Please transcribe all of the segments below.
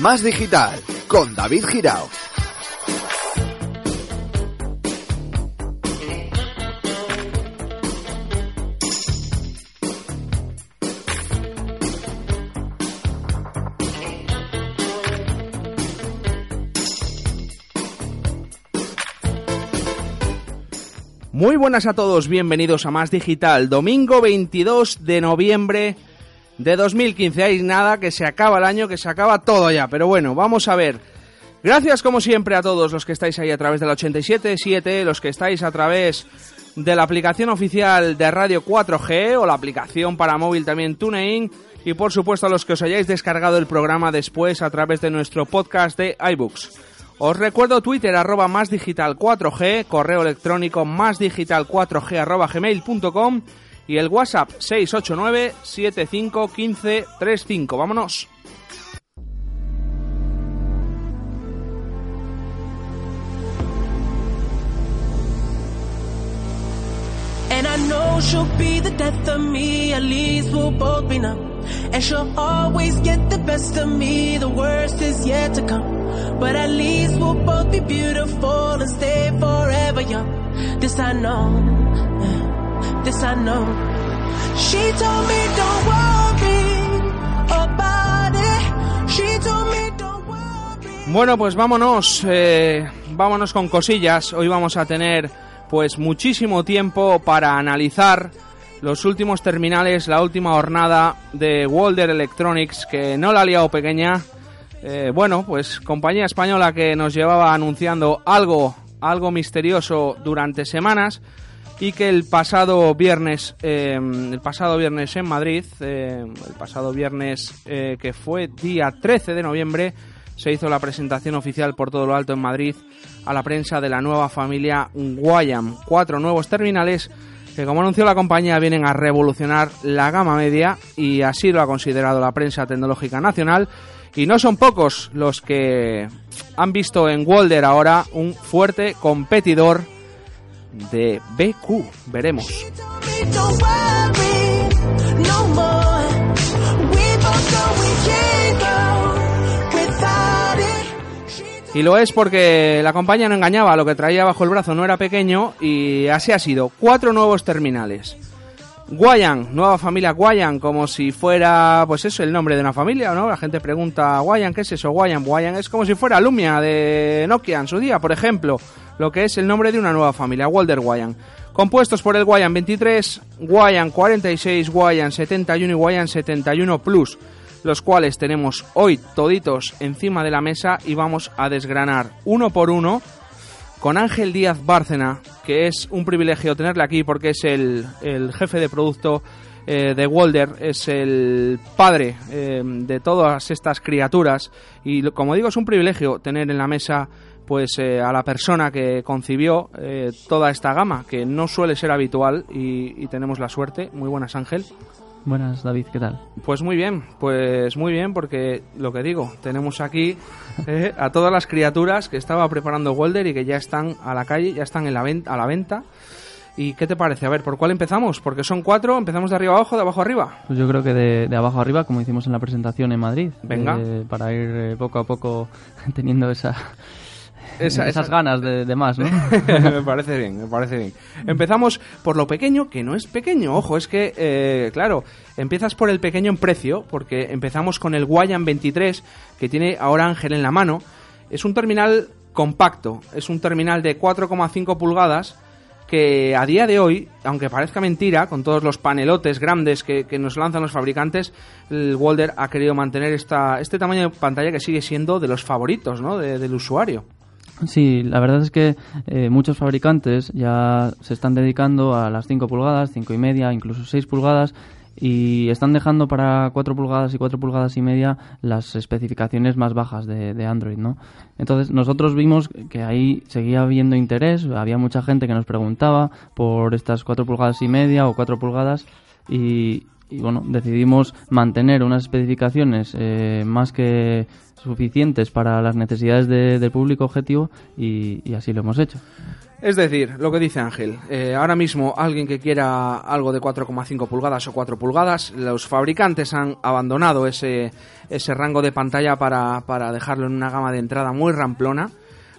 Más digital con David Girao. Muy buenas a todos, bienvenidos a Más Digital, domingo 22 de noviembre de 2015. Hay nada, que se acaba el año, que se acaba todo ya, pero bueno, vamos a ver. Gracias como siempre a todos los que estáis ahí a través de la 87.7, los que estáis a través de la aplicación oficial de Radio 4G o la aplicación para móvil también TuneIn y por supuesto a los que os hayáis descargado el programa después a través de nuestro podcast de iBooks. Os recuerdo Twitter arroba más digital 4G, correo electrónico más digital 4G arroba gmail.com y el WhatsApp 689 7515 35. Vámonos. And I know she'll be the death of me, at least we'll both be numb. And she'll always get the best of me, the worst is yet to come. But at least we'll both be beautiful and stay forever young. This I know, I know. Bueno, pues vámonos, eh, vámonos con cosillas. Hoy vamos a tener pues muchísimo tiempo para analizar los últimos terminales, la última jornada de Walder Electronics, que no la ha liado pequeña. Eh, bueno, pues compañía española que nos llevaba anunciando algo, algo misterioso durante semanas y que el pasado viernes, eh, el pasado viernes en Madrid, eh, el pasado viernes eh, que fue día 13 de noviembre, se hizo la presentación oficial por todo lo alto en Madrid a la prensa de la nueva familia Guayam. Cuatro nuevos terminales que, como anunció la compañía, vienen a revolucionar la gama media y así lo ha considerado la prensa tecnológica nacional. Y no son pocos los que han visto en Walder ahora un fuerte competidor de BQ. Veremos. Y lo es porque la compañía no engañaba, lo que traía bajo el brazo no era pequeño y así ha sido. Cuatro nuevos terminales. Guayan, nueva familia Guayan, como si fuera, pues eso, el nombre de una familia, ¿no? La gente pregunta, Guayan, ¿qué es eso? Guayan, Guayan, es como si fuera Lumia de Nokia en su día, por ejemplo, lo que es el nombre de una nueva familia, Walder Guayan. Compuestos por el Guayan 23, Guayan 46, Guayan 71 y Guayan 71 Plus, los cuales tenemos hoy toditos encima de la mesa y vamos a desgranar uno por uno con Ángel Díaz Bárcena, que es un privilegio tenerle aquí porque es el, el jefe de producto eh, de Walder, es el padre eh, de todas estas criaturas y como digo es un privilegio tener en la mesa pues eh, a la persona que concibió eh, toda esta gama, que no suele ser habitual y, y tenemos la suerte. Muy buenas Ángel. Buenas, David, ¿qué tal? Pues muy bien, pues muy bien, porque lo que digo, tenemos aquí eh, a todas las criaturas que estaba preparando Welder y que ya están a la calle, ya están en la venta, a la venta. ¿Y qué te parece? A ver, ¿por cuál empezamos? Porque son cuatro, empezamos de arriba abajo, de abajo arriba. Pues yo creo que de, de abajo arriba, como hicimos en la presentación en Madrid. Venga. eh, para ir eh, poco a poco teniendo esa, Esa- esas esa- ganas de, de más, ¿no? me parece bien, me parece bien. Empezamos por lo pequeño, que no es pequeño, ojo, es que, eh, claro, empiezas por el pequeño en precio, porque empezamos con el Guayan 23, que tiene ahora Ángel en la mano. Es un terminal compacto, es un terminal de 4,5 pulgadas, que a día de hoy, aunque parezca mentira, con todos los panelotes grandes que, que nos lanzan los fabricantes, el Walder ha querido mantener esta, este tamaño de pantalla que sigue siendo de los favoritos ¿no? de- del usuario. Sí, la verdad es que eh, muchos fabricantes ya se están dedicando a las 5 pulgadas, 5 y media, incluso 6 pulgadas y están dejando para 4 pulgadas y 4 pulgadas y media las especificaciones más bajas de, de, Android, ¿no? Entonces nosotros vimos que ahí seguía habiendo interés, había mucha gente que nos preguntaba por estas 4 pulgadas y media o 4 pulgadas y, y bueno, decidimos mantener unas especificaciones eh, más que suficientes para las necesidades de, del público objetivo y, así lo hemos hecho. Es decir, lo que dice Ángel, eh, ahora mismo alguien que quiera algo de 4,5 pulgadas o 4 pulgadas, los fabricantes han abandonado ese, ese rango de pantalla para, para dejarlo en una gama de entrada muy ramplona,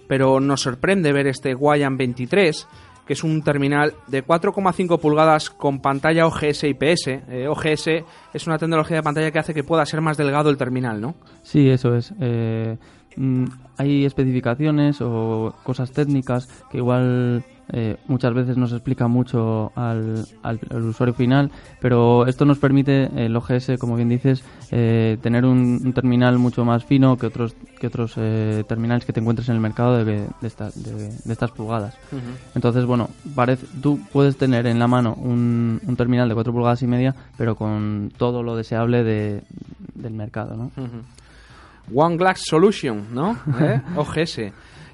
pero nos sorprende ver este Guayan 23, que es un terminal de 4,5 pulgadas con pantalla OGS IPS. Eh, OGS es una tecnología de pantalla que hace que pueda ser más delgado el terminal, ¿no? Sí, eso es. Eh, mm, hay especificaciones o cosas técnicas que igual eh, muchas veces nos explica mucho al, al, al, usuario final, pero esto nos permite, el OGS, como bien dices, eh, tener un, un, terminal mucho más fino que otros que otros eh, terminales que te encuentres en el mercado de, de, esta, de, de estas pulgadas. Uh -huh. Entonces, bueno, parece, tú puedes tener en la mano un, un, terminal de 4 pulgadas y media, pero con todo lo deseable de, del mercado, ¿no? Uh -huh. One Glass Solution, ¿no? ¿Eh? OGS.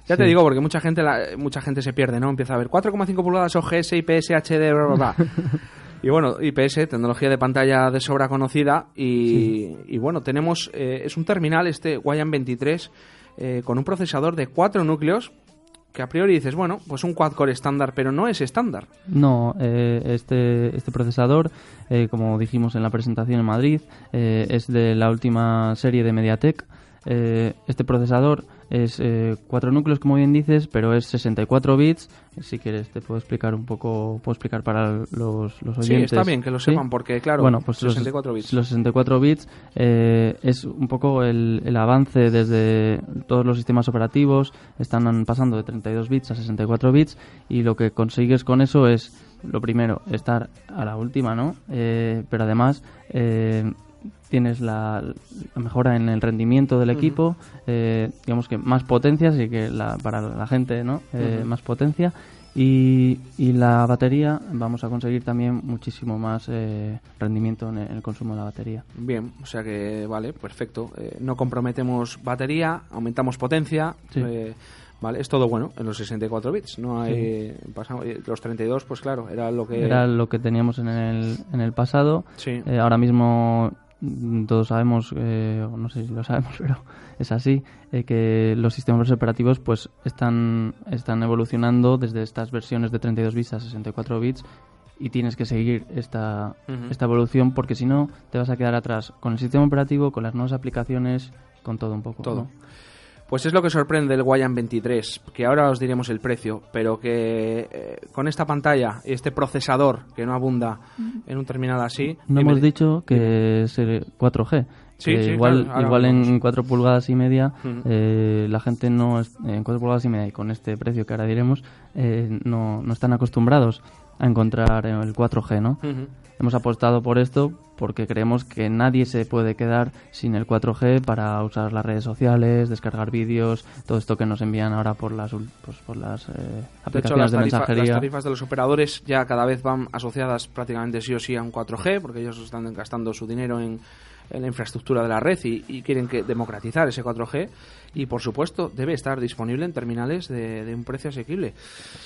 Ya sí. te digo, porque mucha gente la, mucha gente se pierde, ¿no? Empieza a ver 4,5 pulgadas OGS, IPS, HD, bla, bla, bla. y bueno, IPS, tecnología de pantalla de sobra conocida. Y, sí. y bueno, tenemos, eh, es un terminal, este Guayan 23, eh, con un procesador de 4 núcleos, que a priori dices, bueno, pues un quad-core estándar, pero no es estándar. No, eh, este, este procesador, eh, como dijimos en la presentación en Madrid, eh, es de la última serie de MediaTek. Eh, este procesador es eh, cuatro núcleos, como bien dices, pero es 64 bits. Si quieres, te puedo explicar un poco, puedo explicar para los, los oyentes. Sí, está bien que lo sepan, ¿Sí? porque claro, bueno, pues 64 los, bits. Los 64 bits eh, es un poco el, el, avance desde todos los sistemas operativos. Están pasando de 32 bits a 64 bits y lo que consigues con eso es, lo primero, estar a la última, ¿no? Eh, pero además eh, tienes la, la, mejora en el rendimiento del equipo, uh -huh. eh, digamos que más potencia, así que la, para la gente, ¿no? Eh, uh -huh. Más potencia. Y, y, la batería, vamos a conseguir también muchísimo más eh, rendimiento en el consumo de la batería. Bien, o sea que, vale, perfecto. Eh, no comprometemos batería, aumentamos potencia. Sí. Eh, Vale, es todo bueno en los 64 bits. No hay sí. pasado, los 32, pues claro, era lo que era lo que teníamos en el, en el pasado. Sí. Eh, ahora mismo todos sabemos, eh, no sé si lo sabemos, pero es así, eh, que los sistemas operativos pues están, están evolucionando desde estas versiones de 32 bits a 64 bits y tienes que seguir esta, uh -huh. esta evolución porque si no te vas a quedar atrás con el sistema operativo, con las nuevas aplicaciones, con todo un poco. Todo. ¿no? Pues es lo que sorprende el Guayan 23, que ahora os diremos el precio, pero que eh, con esta pantalla y este procesador que no abunda en un terminal así... No hemos dicho que es 4G. Sí, sí, igual claro, igual en 4 pulgadas y media uh -huh. eh, la gente no es, en 4 pulgadas y media y con este precio que ahora diremos eh, no, no están acostumbrados a encontrar el 4G, ¿no? Uh -huh. Hemos apostado por esto porque creemos que nadie se puede quedar sin el 4G para usar las redes sociales, descargar vídeos, todo esto que nos envían ahora por las pues, por las eh, aplicaciones de, hecho, las de tarifa, mensajería. Las tarifas de los operadores ya cada vez van asociadas prácticamente sí o sí a un 4G porque ellos están gastando su dinero en en la infraestructura de la red y, y, quieren que democratizar ese 4G y por supuesto debe estar disponible en terminales de, de un precio asequible.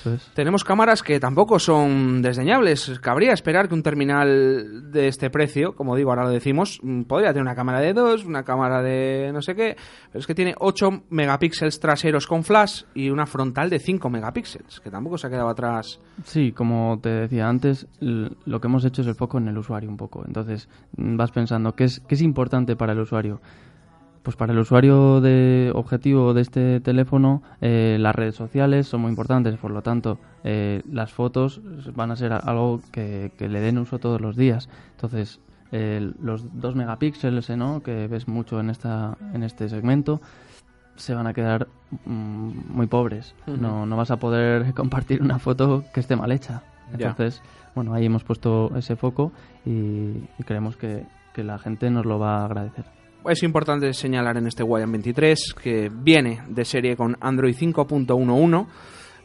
Es. Tenemos cámaras que tampoco son desdeñables. Cabría esperar que un terminal de este precio, como digo, ahora lo decimos, mm, podría tener una cámara de 2, una cámara de no sé qué, pero es que tiene 8 megapíxeles traseros con flash y una frontal de 5 megapíxeles, que tampoco se ha quedado atrás. Sí, como te decía antes, lo que hemos hecho es el foco en el usuario un poco. Entonces vas pensando, ¿qué es, qué es importante para el usuario? Pues para el usuario de objetivo de este teléfono, eh, las redes sociales son muy importantes, por lo tanto, eh, las fotos van a ser algo que, que, le den uso todos los días. Entonces, eh, los 2 megapíxeles ¿no? que ves mucho en, esta, en este segmento se van a quedar mm, muy pobres. Uh -huh. no, no vas a poder compartir una foto que esté mal hecha. Entonces, bueno, ahí hemos puesto ese foco y, y creemos que, que la gente nos lo va a agradecer. Es importante señalar en este Guayam 23 que viene de serie con Android 5.11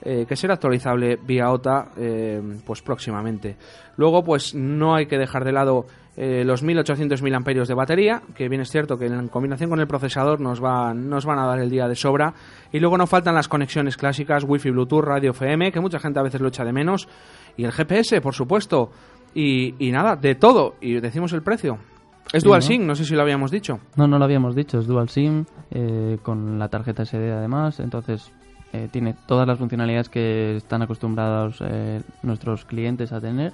eh, que será actualizable vía OTA eh, pues próximamente. Luego, pues no hay que dejar de lado eh, los 1800 mAh de batería, que bien es cierto que en combinación con el procesador nos, va, nos van a dar el día de sobra. Y luego no faltan las conexiones clásicas, Wi-Fi, Bluetooth, radio FM, que mucha gente a veces lo echa de menos. Y el GPS, por supuesto. Y nada, de todo. Y decimos el precio. Es Dual ¿no? SIM, no sé si lo habíamos dicho. No, no lo habíamos dicho, es Dual SIM, eh, con la tarjeta SD además, entonces eh, tiene todas las funcionalidades que están acostumbrados eh, nuestros clientes a tener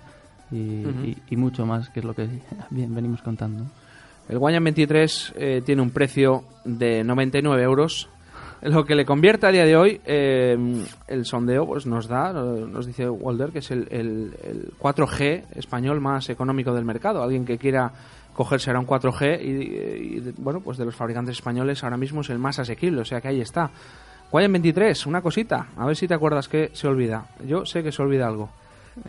y, Ujú. y- y mucho más, que es lo que bien venimos contando. El Guayam 23 eh, tiene un precio de 99 euros. Lo que le convierte a día de hoy, eh, el sondeo pues nos da, nos dice Walder, que es el, el- el 4G español más económico del mercado. Alguien que quiera cogerse ahora un 4G y, y, bueno, pues de los fabricantes españoles ahora mismo es el más asequible, o sea que ahí está. Guayam 23, una cosita, a ver si te acuerdas que se olvida. Yo sé que se olvida algo.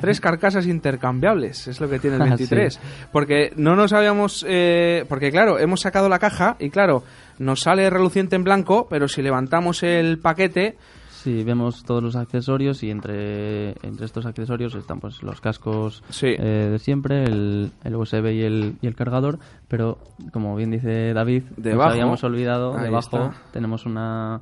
Tres carcasas intercambiables, es lo que tiene el Ah, sí. 23. Porque no nos habíamos... eh, porque claro, hemos sacado la caja y claro, nos sale reluciente en blanco, pero si levantamos el paquete... Sí, vemos todos los accesorios y entre, entre estos accesorios están pues los cascos Sí. eh, de siempre, el, el USB y el, y el cargador, pero como bien dice David, Debajo. nos habíamos olvidado, debajo está. tenemos una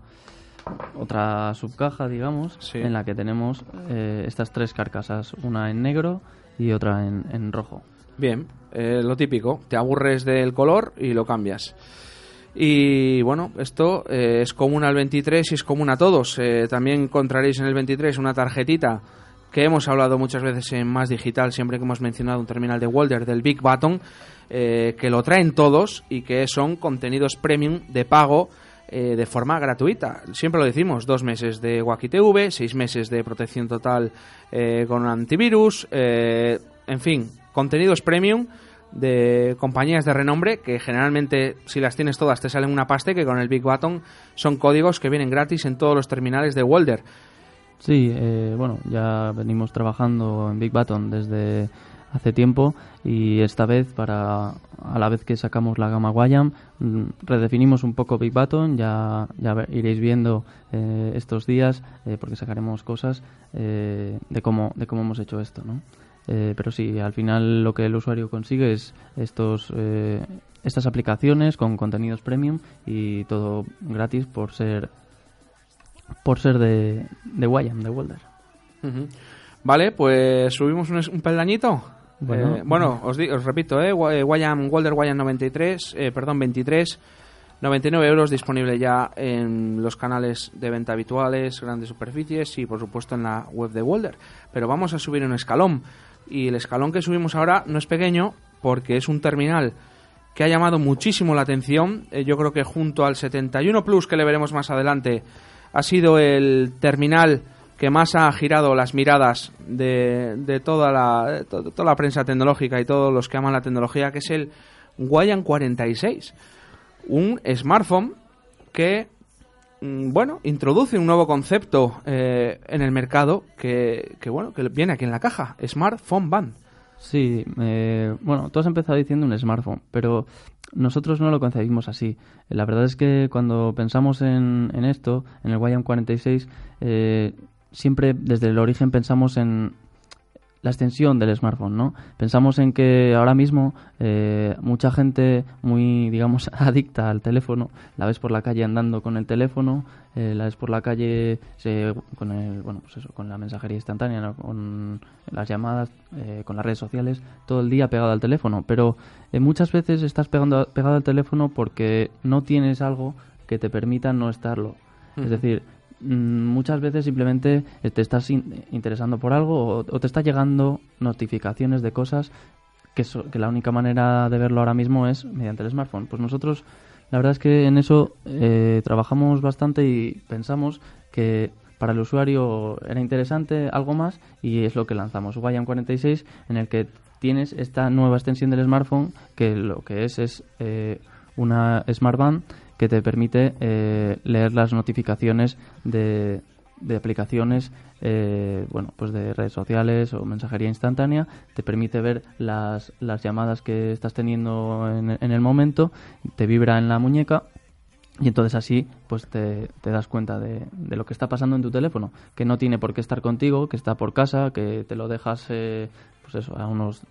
otra subcaja, digamos, Sí. en la que tenemos eh, estas tres carcasas, una en negro y otra en, en rojo. Bien, eh, lo típico, te aburres del color y lo cambias. Y bueno, esto eh, es común al 23 y es común a todos. Eh, también encontraréis en el 23 una tarjetita que hemos hablado muchas veces en Más Digital, siempre que hemos mencionado un terminal de Walder del Big Button, eh, que lo traen todos y que son contenidos premium de pago eh, de forma gratuita. Siempre lo decimos, dos meses de Wacky TV, seis meses de protección total eh, con antivirus, en fin, contenidos premium de compañías de renombre que generalmente si las tienes todas te salen una pasta que con el Big Button son códigos que vienen gratis en todos los terminales de Walder. Sí, eh, bueno, ya venimos trabajando en Big Button desde hace tiempo y esta vez para a la vez que sacamos la gama Guayam mm, redefinimos un poco Big Button ya ya iréis viendo eh, estos días eh, porque sacaremos cosas eh, de cómo de cómo hemos hecho esto no Eh, pero sí al final lo que el usuario consigue es estos eh, estas aplicaciones con contenidos premium y todo gratis por ser por ser de, de Guayam, de Walder. Ujú. Vale, pues subimos un, un peldañito. Bueno. Eh, bueno os, repito, eh, Wa- eh, Walder Wayam 93, eh, perdón, 23, 99 euros disponible ya en los canales de venta habituales, grandes superficies y por supuesto en la web de Walder. Pero vamos a subir un escalón y el escalón que subimos ahora no es pequeño porque es un terminal que ha llamado muchísimo la atención. Eh, yo creo que junto al 71 Plus que le veremos más adelante ha sido el terminal que más ha girado las miradas de, de toda, la, de to- toda la prensa tecnológica y todos los que aman la tecnología, que es el Guayan 46. Un smartphone que, bueno, introduce un nuevo concepto eh, en el mercado que, que, bueno, que viene aquí en la caja, Smartphone Band. Sí, eh, bueno, tú has empezado diciendo un smartphone, pero nosotros no lo concebimos así. La verdad es que cuando pensamos en, en esto, en el Guayam 46, eh, siempre desde el origen pensamos en la extensión del smartphone, ¿no? Pensamos en que ahora mismo eh, mucha gente muy, digamos, adicta al teléfono, la ves por la calle andando con el teléfono, eh, la ves por la calle se- con el, bueno, pues eso, con la mensajería instantánea, con las llamadas, eh, con las redes sociales, todo el día pegado al teléfono. Pero eh, muchas veces estás pegando, pegado al teléfono porque no tienes algo que te permita no estarlo. Es decir, muchas veces simplemente eh, te estás in- interesando por algo o, te está llegando notificaciones de cosas que, so- que la única manera de verlo ahora mismo es mediante el smartphone. Pues nosotros, la verdad es que en eso eh, trabajamos bastante y pensamos que para el usuario era interesante algo más y es lo que lanzamos. Guayam 46 en el que tienes esta nueva extensión del smartphone que lo que es es eh, una Smart Band que te permite eh, leer las notificaciones de, de aplicaciones eh, bueno pues de redes sociales o mensajería instantánea. Te permite ver las, las llamadas que estás teniendo en, en el momento te vibra en la muñeca y entonces así pues te, te das cuenta de, de, lo que está pasando en tu teléfono, que no tiene por qué estar contigo, que está por casa, que te lo dejas eh, pues eso, a unos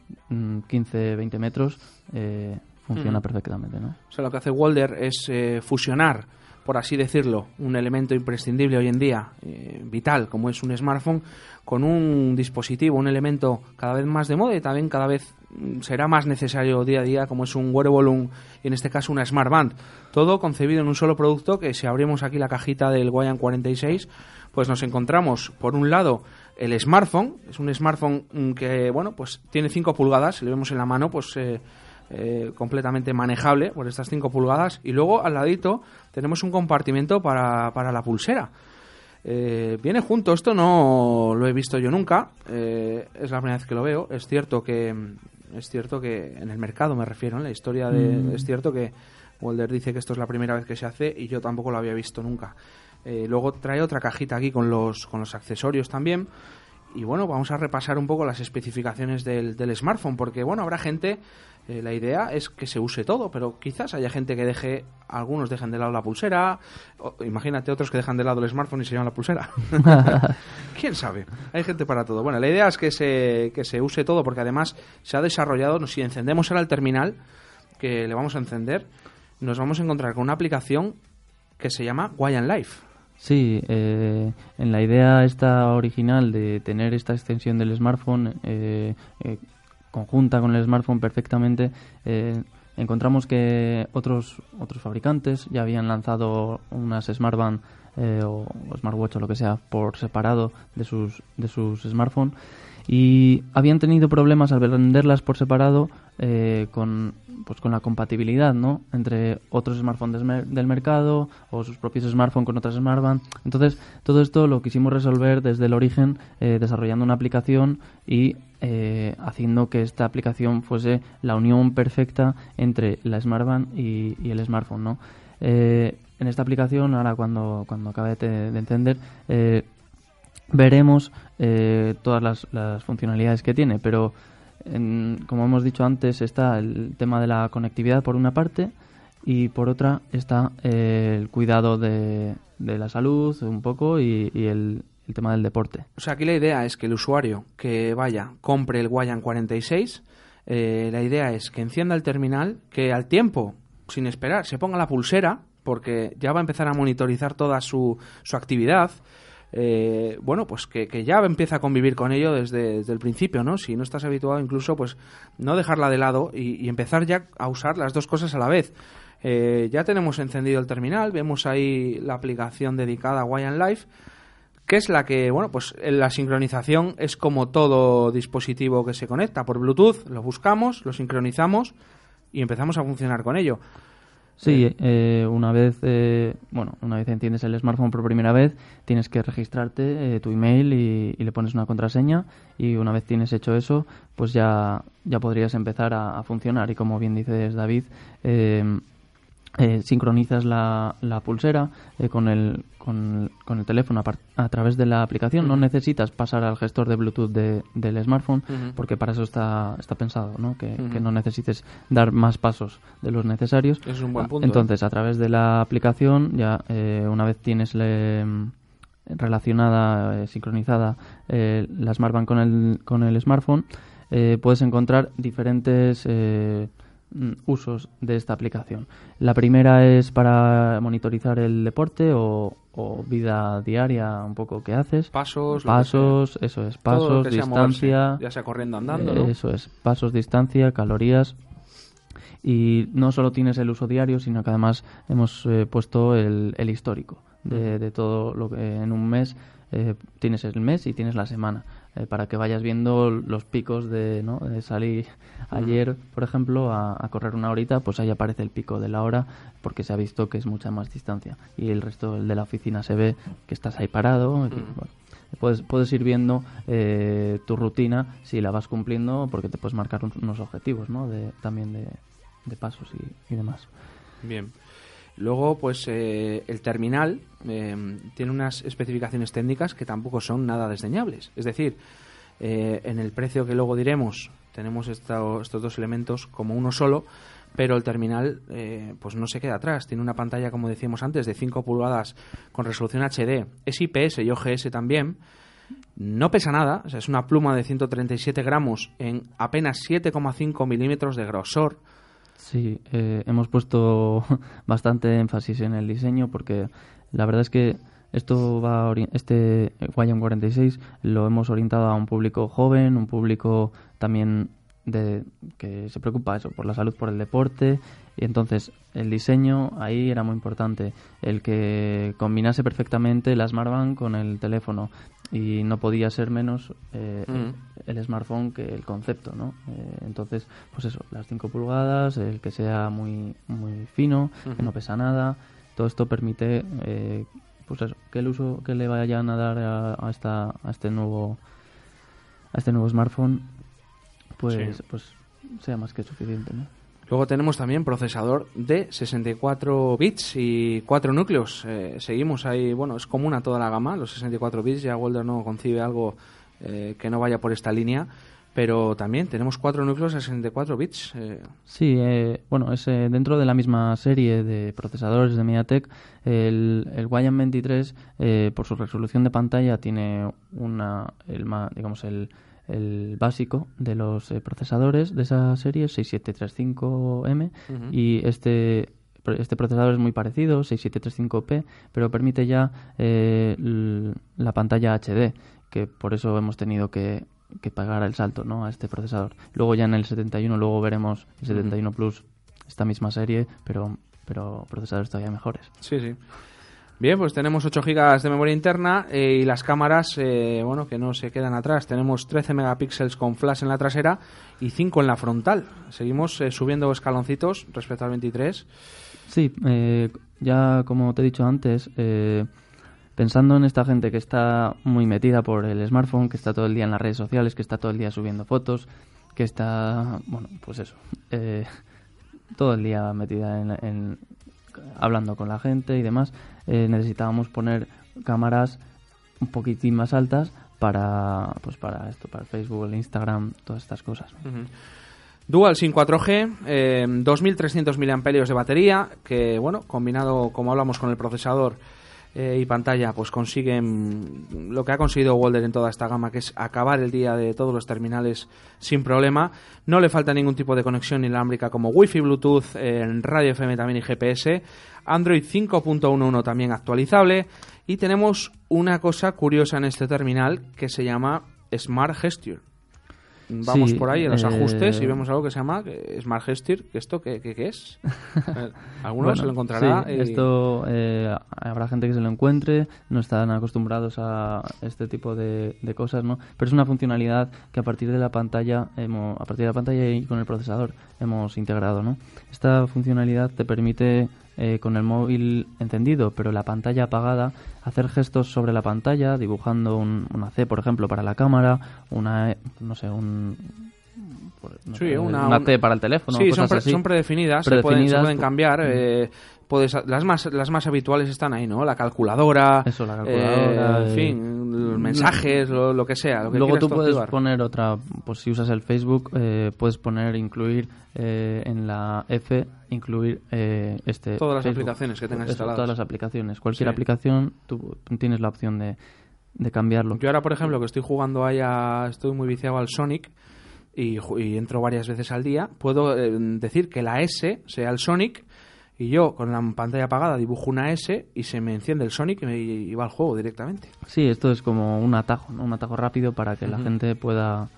15, mm, 20 metros, eh, funciona mm. perfectamente. ¿no? O sea, lo que hace Walder es eh, fusionar, por así decirlo, un elemento imprescindible hoy en día, eh, vital, como es un smartphone, con un dispositivo, un elemento cada vez más de moda y también cada vez mm, será más necesario día a día, como es un wearable, y en este caso una Smart Band. Todo concebido en un solo producto que si abrimos aquí la cajita del Guayan 46, pues nos encontramos, por un lado, el smartphone, es un smartphone mm, que, bueno, pues tiene 5 pulgadas, si lo vemos en la mano, pues eh, eh, completamente manejable por estas 5 pulgadas, y luego al ladito tenemos un compartimento para, para la pulsera. Eh, viene junto, esto no lo he visto yo nunca, eh, es la primera vez que lo veo. Es cierto que es cierto que en el mercado me refiero, en la historia de mm. es cierto que Walder dice que esto es la primera vez que se hace y yo tampoco lo había visto nunca. Eh, luego trae otra cajita aquí con los con los accesorios también. Y bueno, vamos a repasar un poco las especificaciones del, del smartphone, porque bueno, habrá gente eh, la idea es que se use todo, pero quizás haya gente que deje, algunos dejen de lado la pulsera, imagínate otros que dejan de lado el smartphone y se llevan la pulsera. ¿Quién sabe? Hay gente para todo. Bueno, la idea es que se, que se use todo porque además se ha desarrollado, si encendemos ahora el terminal, que le vamos a encender, nos vamos a encontrar con una aplicación que se llama Guayan Life. Sí, eh, en la idea esta original de tener esta extensión del smartphone, eh, eh conjunta con el smartphone perfectamente, eh, encontramos que otros, otros fabricantes ya habían lanzado unas smartband eh, o, smartwatch o lo que sea por separado de sus, de sus smartphones y habían tenido problemas al venderlas por separado eh, con pues con la compatibilidad ¿no? entre otros smartphones del mercado o sus propios smartphones con otras smartbands. Entonces, todo esto lo quisimos resolver desde el origen eh, desarrollando una aplicación y eh, haciendo que esta aplicación fuese la unión perfecta entre la smartband y, y el smartphone. ¿no? Eh, en esta aplicación, ahora cuando, cuando acabe de, de entender, veremos todas las, las funcionalidades que tiene, pero como hemos dicho antes, está el tema de la conectividad por una parte y por otra está eh, el cuidado de, la salud un poco y, el, tema del deporte. O sea, aquí la idea es que el usuario que vaya, compre el Guayan 46, eh, la idea es que encienda el terminal, que al tiempo, sin esperar, se ponga la pulsera, porque ya va a empezar a monitorizar toda su, su actividad eh, bueno, pues que, ya empieza a convivir con ello desde, el principio, ¿no? Si no estás habituado incluso, pues no dejarla de lado y, empezar ya a usar las dos cosas a la vez. Eh, ya tenemos encendido el terminal, vemos ahí la aplicación dedicada a Wine Life, que es la que, bueno, pues la sincronización es como todo dispositivo que se conecta por Bluetooth, lo buscamos, lo sincronizamos y empezamos a funcionar con ello. Sí, eh, una vez, eh, bueno, una vez entiendes el smartphone por primera vez, tienes que registrarte eh, tu email y, le pones una contraseña y una vez tienes hecho eso, pues ya, ya podrías empezar a, a funcionar. Y como bien dices David, eh, sincronizas la, la pulsera eh, con, el, con, con, el teléfono a, través de la aplicación. No necesitas pasar al gestor de Bluetooth del smartphone porque para eso está, está pensado, ¿no? Que, no necesites dar más pasos de los necesarios. Es un buen punto. Entonces, a través de la aplicación, ya eh, una vez tienes relacionada, sincronizada la Smartband con el, con el smartphone, puedes encontrar diferentes usos de esta aplicación. La primera es para monitorizar el deporte o, vida diaria, un poco que haces. Pasos. Pasos, eso es, pasos, distancia. ya sea corriendo, andando. Eso es, pasos, distancia, calorías. Y no solo tienes el uso diario, sino que además hemos eh, puesto el, el histórico de, de, todo lo que en un mes eh, tienes el mes y tienes la semana. Eh, para que vayas viendo los picos de, ¿no? de salir ayer, por ejemplo, a, correr una horita, pues ahí aparece el pico de la hora porque se ha visto que es mucha más distancia y el resto el de la oficina se ve que estás ahí parado. puedes, puedes ir viendo eh, tu rutina si la vas cumpliendo porque te puedes marcar unos objetivos ¿no? de, también de, pasos y, y demás. Bien. Luego, pues eh, el terminal eh, tiene unas especificaciones técnicas que tampoco son nada desdeñables. Es decir, eh, en el precio que luego diremos, tenemos estos dos elementos como uno solo, pero el terminal eh, pues no se queda atrás. Tiene una pantalla, como decíamos antes, de 5 pulgadas con resolución HD. Es IPS y OGS también. No pesa nada, es una pluma de 137 gramos en apenas 7,5 milímetros de grosor. Sí, eh, hemos puesto bastante énfasis en el diseño porque la verdad es que esto va este Guayam 46 lo hemos orientado a un público joven, un público también de que se preocupa eso por la salud, por el deporte entonces el diseño ahí era muy importante, el que combinase perfectamente la Smartband con el teléfono y no podía ser menos eh, Mm. el smartphone que el concepto, ¿no? Eh, entonces, pues eso, las 5 pulgadas, el que sea muy muy fino, que no pesa nada, todo esto permite, eh, pues eso, que el uso que le vayan a dar a, a esta a este nuevo a este nuevo smartphone, pues Sí. pues sea más que suficiente, ¿no? Luego tenemos también procesador de 64 bits y 4 núcleos. Eh, seguimos ahí, bueno, es común a toda la gama, los 64 bits. Ya Walder no concibe algo eh, que no vaya por esta línea. Pero también tenemos 4 núcleos de 64 bits. eh, Sí, eh, bueno, es eh, dentro de la misma serie de procesadores de MediaTek, el, el Guayam 23, eh, por su resolución de pantalla, tiene una, el, digamos, el, el básico de los eh, procesadores de esa serie, 6735M, Ujú. y este este procesador es muy parecido, 6735P, pero permite ya eh, la pantalla HD, que por eso hemos tenido que, que pagar el salto ¿no? a este procesador. Luego ya en el 71, luego veremos el 71 Plus, esta misma serie, pero, pero procesadores todavía mejores. Sí, sí. Bien, pues tenemos 8 GB de memoria interna eh, y las cámaras, eh, bueno, que no se quedan atrás. Tenemos 13 megapíxeles con flash en la trasera y 5 en la frontal. Seguimos eh, subiendo escaloncitos respecto al 23. Sí, eh, ya como te he dicho antes, pensando en esta gente que está muy metida por el smartphone, que está todo el día en las redes sociales, que está todo el día subiendo fotos, que está, bueno, pues eso, todo el día metida en, en- hablando con la gente y demás, eh, necesitábamos poner cámaras un poquitín más altas para, pues para esto, para Facebook, el Instagram, todas estas cosas. Dual SIM 4G, eh, 2300 mAh de batería, que bueno, combinado como hablamos con el procesador eh, y pantalla, pues consiguen lo que ha conseguido Walder en toda esta gama, que es acabar el día de todos los terminales sin problema. No le falta ningún tipo de conexión inalámbrica como Wi-Fi, Bluetooth, eh, radio FM también y GPS. Android 5.11 también actualizable. Y tenemos una cosa curiosa en este terminal que se llama Smart Gesture. Vamos Sí, por ahí en los eh, ajustes y vemos algo que se llama Smart Gesture. que ¿Esto qué, qué- qué es? Alguno Bueno, se lo encontrará. sí, y- Esto eh, habrá gente que se lo encuentre, no están acostumbrados a este tipo de, de cosas, ¿no? Pero es una funcionalidad que a partir de la pantalla, hemos, a partir de la pantalla y con el procesador hemos integrado, ¿no? Esta funcionalidad te permite eh, con el móvil encendido, pero la pantalla apagada, hacer gestos sobre la pantalla, dibujando un- una C, por ejemplo, para la cámara, una, E, no sé, un no Sí, una- una un- T para el teléfono, sí, son, cosas pre- así. son predefinidas, se pueden, se Predefinidas, pueden pues, cambiar. mm. eh, puedes, las, más, las más habituales están ahí, ¿no? La calculadora, Eso, la calculadora, eh, en eh, fin, los mensajes, lo, lo que sea. Lo que Luego tú puedes activar. poner otra, pues si usas el Facebook, eh, puedes poner, incluir eh, en la F, incluir eh, este Todas las Facebook. aplicaciones que tengas instaladas. Todas las aplicaciones. Cualquier Sí. aplicación, tú tienes la opción de, de cambiarlo. Yo ahora, por ejemplo, que estoy jugando ahí a- estoy muy viciado al Sonic y entro varias veces al día, puedo eh, decir que la S sea el Sonic y yo con la pantalla apagada dibujo una S y se me enciende el Sonic y, me, y va al juego directamente. Sí, esto es como un atajo, ¿no? un atajo rápido para que la gente pueda,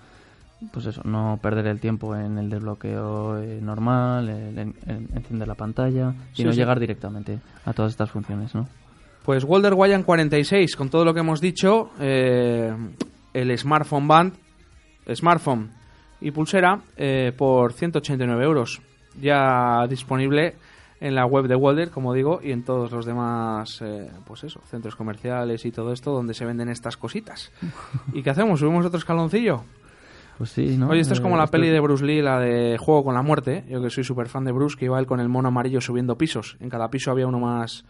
pues eso, no perder el tiempo en el desbloqueo eh, normal, el, en- en- encender la pantalla, sino sí. llegar directamente a todas estas funciones, ¿no? Pues Walder Guayan 46, con todo lo que hemos dicho, eh, el smartphone band, smartphone y pulsera eh, por 189 euros. Ya disponible en la web de Walder, como digo, y en todos los demás, eh, pues eso, centros comerciales y todo esto donde se venden estas cositas. ¿Y qué hacemos? ¿Subimos otro escaloncillo? Pues sí, ¿no? Oye, esto es como Eh, la esto- peli de Bruce Lee, la de Juego con la Muerte. Yo que soy súper fan de Bruce, que iba él con el mono amarillo subiendo pisos. En cada piso había uno más,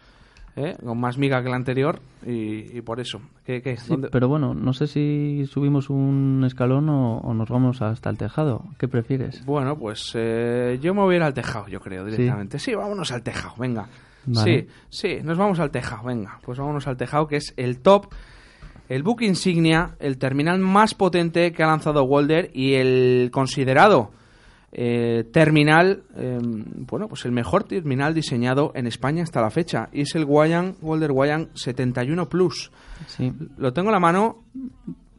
¿eh? con más miga que el anterior y, y por eso. ¿Qué, qué? Sí, ¿Dónde- pero bueno, no sé si subimos un escalón o, o nos vamos hasta el tejado. ¿Qué prefieres? Bueno, pues eh, yo me voy a ir al tejado, yo creo, directamente. Sí, vámonos al tejado, venga. Vale. Sí, sí, nos vamos al tejado, venga. Pues vámonos al tejado, que es el top, el book insignia, el terminal más potente que ha lanzado Walder y el considerado eh, terminal, eh, bueno, pues el mejor terminal diseñado en España hasta la fecha. Y es el Guayan, Walder Guayan 71 Plus. Sí. Lo tengo en la mano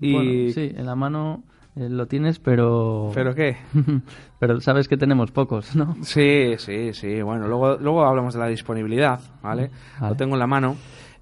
y... Bueno, sí, en la mano eh, lo tienes, pero... ¿Pero qué? pero sabes que tenemos pocos, ¿no? Sí, sí, sí. Bueno, luego, luego hablamos de la disponibilidad, ¿vale? Vale. Lo tengo en la mano.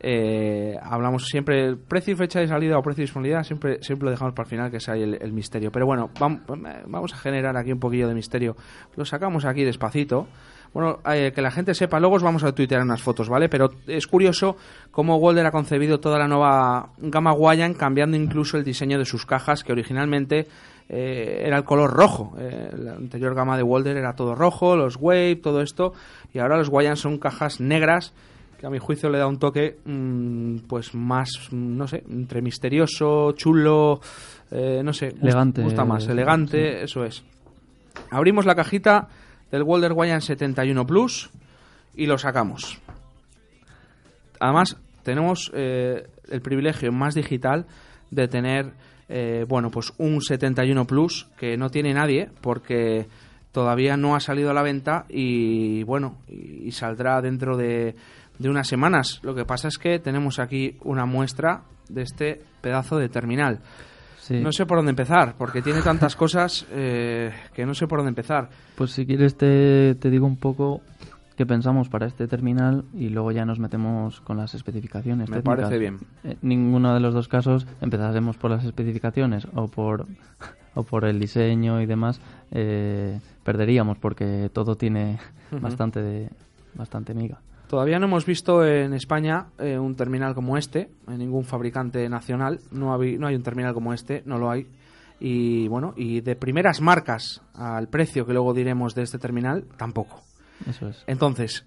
Eh, hablamos siempre precio y fecha de salida o precio y disponibilidad, siempre, siempre lo dejamos para el final, que ahí el, el misterio. Pero bueno, vam- vamos a generar aquí un poquillo de misterio. Lo sacamos aquí despacito. Bueno, eh, que la gente sepa, luego os vamos a tuitear unas fotos, ¿vale? Pero es curioso cómo Walder ha concebido toda la nueva gama Guayan, cambiando incluso el diseño de sus cajas, que originalmente eh, era el color rojo. Eh, la anterior gama de Walder era todo rojo, los Wave, todo esto, y ahora los Guayan son cajas negras que a mi juicio le da un toque mm, pues más, no sé, entre misterioso, chulo, eh, no sé, Elegante, gusta más, sí. elegante, eso es. Abrimos la cajita del Walder Guayan 71 Plus y lo sacamos. Además, tenemos eh, el privilegio más digital de tener, eh, bueno, pues un 71 Plus que no tiene nadie porque todavía no ha salido a la venta y, bueno, y, y saldrá dentro de, de unas semanas. Lo que pasa es que tenemos aquí una muestra de este pedazo de terminal. Sí. No sé por dónde empezar, porque tiene tantas cosas eh, que no sé por dónde empezar. Pues si quieres te, te digo un poco pensamos para este terminal y luego ya nos metemos con las especificaciones. Me técnicas. parece bien. En ninguno de los dos casos empezaremos por las especificaciones o por, o por el diseño y demás. eh, perderíamos porque todo tiene bastante, de, bastante miga. Todavía no hemos visto en España eh, un terminal como este, en ningún fabricante nacional. No, no hay un terminal como este, no lo hay. Y bueno, y de primeras marcas al precio que luego diremos de este terminal, tampoco. Eso es. Entonces,